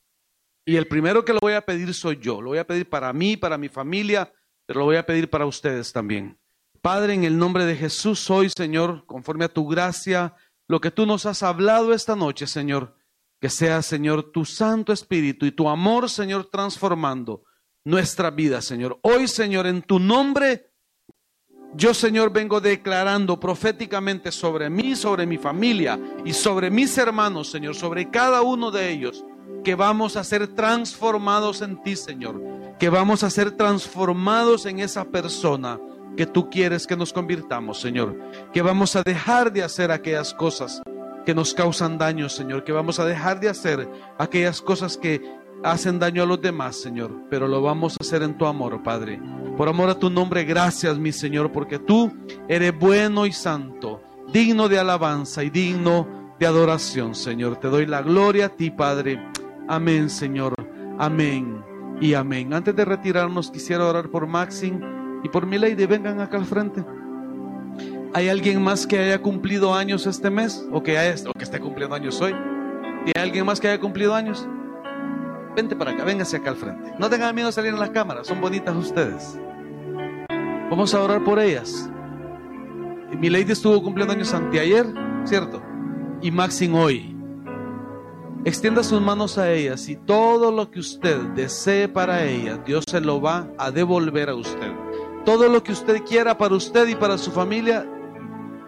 Y el primero que lo voy a pedir soy yo. Lo voy a pedir para mí, para mi familia, pero lo voy a pedir para ustedes también. Padre, en el nombre de Jesús, hoy, Señor, conforme a tu gracia, lo que tú nos has hablado esta noche, Señor, que sea, Señor, tu Santo Espíritu y tu amor, Señor, transformando nuestra vida, Señor. Hoy, Señor, en tu nombre, yo, Señor, vengo declarando proféticamente sobre mí, sobre mi familia y sobre mis hermanos, Señor, sobre cada uno de ellos, que vamos a ser transformados en ti, Señor, que vamos a ser transformados en esa persona que tú quieres que nos convirtamos, Señor, que vamos a dejar de hacer aquellas cosas que nos causan daño, Señor, que vamos a dejar de hacer aquellas cosas que hacen daño a los demás, Señor, pero lo vamos a hacer en tu amor, Padre. Por amor a tu nombre, gracias, mi Señor, porque tú eres bueno y santo, digno de alabanza y digno de adoración, Señor. Te doy la gloria a ti, Padre. Amén, Señor. Amén y amén. Antes de retirarnos, quisiera orar por Maxim y por mi lady. Vengan acá al frente. ¿Hay alguien más que haya cumplido años este mes? ¿O que, haya, o que esté cumpliendo años hoy? ¿Y hay alguien más que haya cumplido años? Vente para acá, véngase acá al frente. No tengan miedo de salir en las cámaras, son bonitas ustedes. Vamos a orar por ellas. Mi lady estuvo cumpliendo años anteayer, ¿cierto? Y Maxine hoy. Extienda sus manos a ellas y todo lo que usted desee para ellas, Dios se lo va a devolver a usted. Todo lo que usted quiera para usted y para su familia,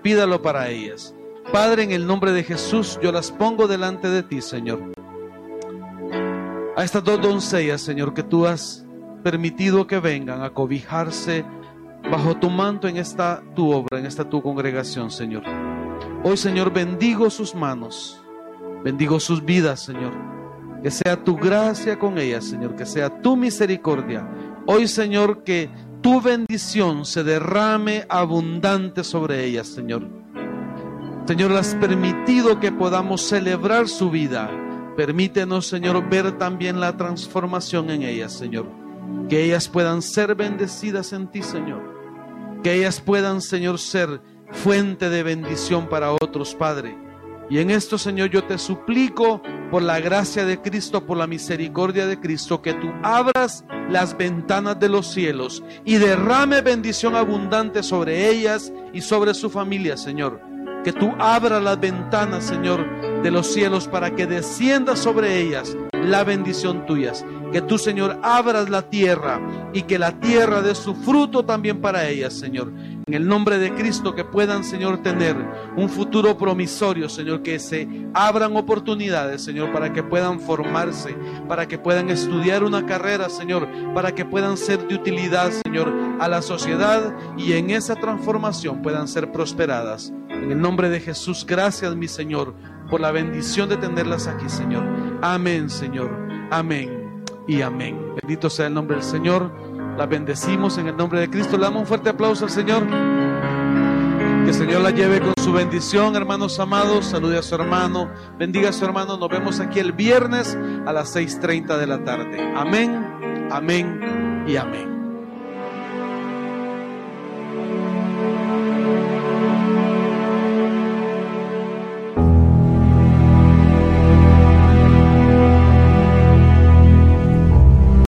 pídalo para ellas. Padre, en el nombre de Jesús, yo las pongo delante de ti, Señor a estas dos doncellas, Señor, que tú has permitido que vengan a cobijarse bajo tu manto en esta tu obra, en esta tu congregación, Señor. Hoy, Señor, bendigo sus manos, bendigo sus vidas, Señor. Que sea tu gracia con ellas, Señor, que sea tu misericordia. Hoy, Señor, que tu bendición se derrame abundante sobre ellas, Señor. Señor, has permitido que podamos celebrar su vida Permítenos, Señor, ver también la transformación en ellas, Señor. Que ellas puedan ser bendecidas en ti, Señor. Que ellas puedan, Señor, ser fuente de bendición para otros, Padre. Y en esto, Señor, yo te suplico por la gracia de Cristo, por la misericordia de Cristo, que tú abras las ventanas de los cielos y derrame bendición abundante sobre ellas y sobre su familia, Señor. Que tú abras las ventanas, Señor, de los cielos para que descienda sobre ellas la bendición tuya. Que tú, Señor, abras la tierra y que la tierra dé su fruto también para ellas, Señor. En el nombre de Cristo, que puedan, Señor, tener un futuro promisorio, Señor, que se abran oportunidades, Señor, para que puedan formarse, para que puedan estudiar una carrera, Señor, para que puedan ser de utilidad, Señor, a la sociedad y en esa transformación puedan ser prosperadas. En el nombre de Jesús, gracias, mi Señor por la bendición de tenerlas aquí, Señor. Amén, Señor. Amén y amén. Bendito sea el nombre del Señor. La bendecimos en el nombre de Cristo. Le damos un fuerte aplauso al Señor. Que el Señor la lleve con su bendición, hermanos amados. Salude a su hermano. Bendiga a su hermano. Nos vemos aquí el viernes a las 6.30 de la tarde. Amén, amén y amén.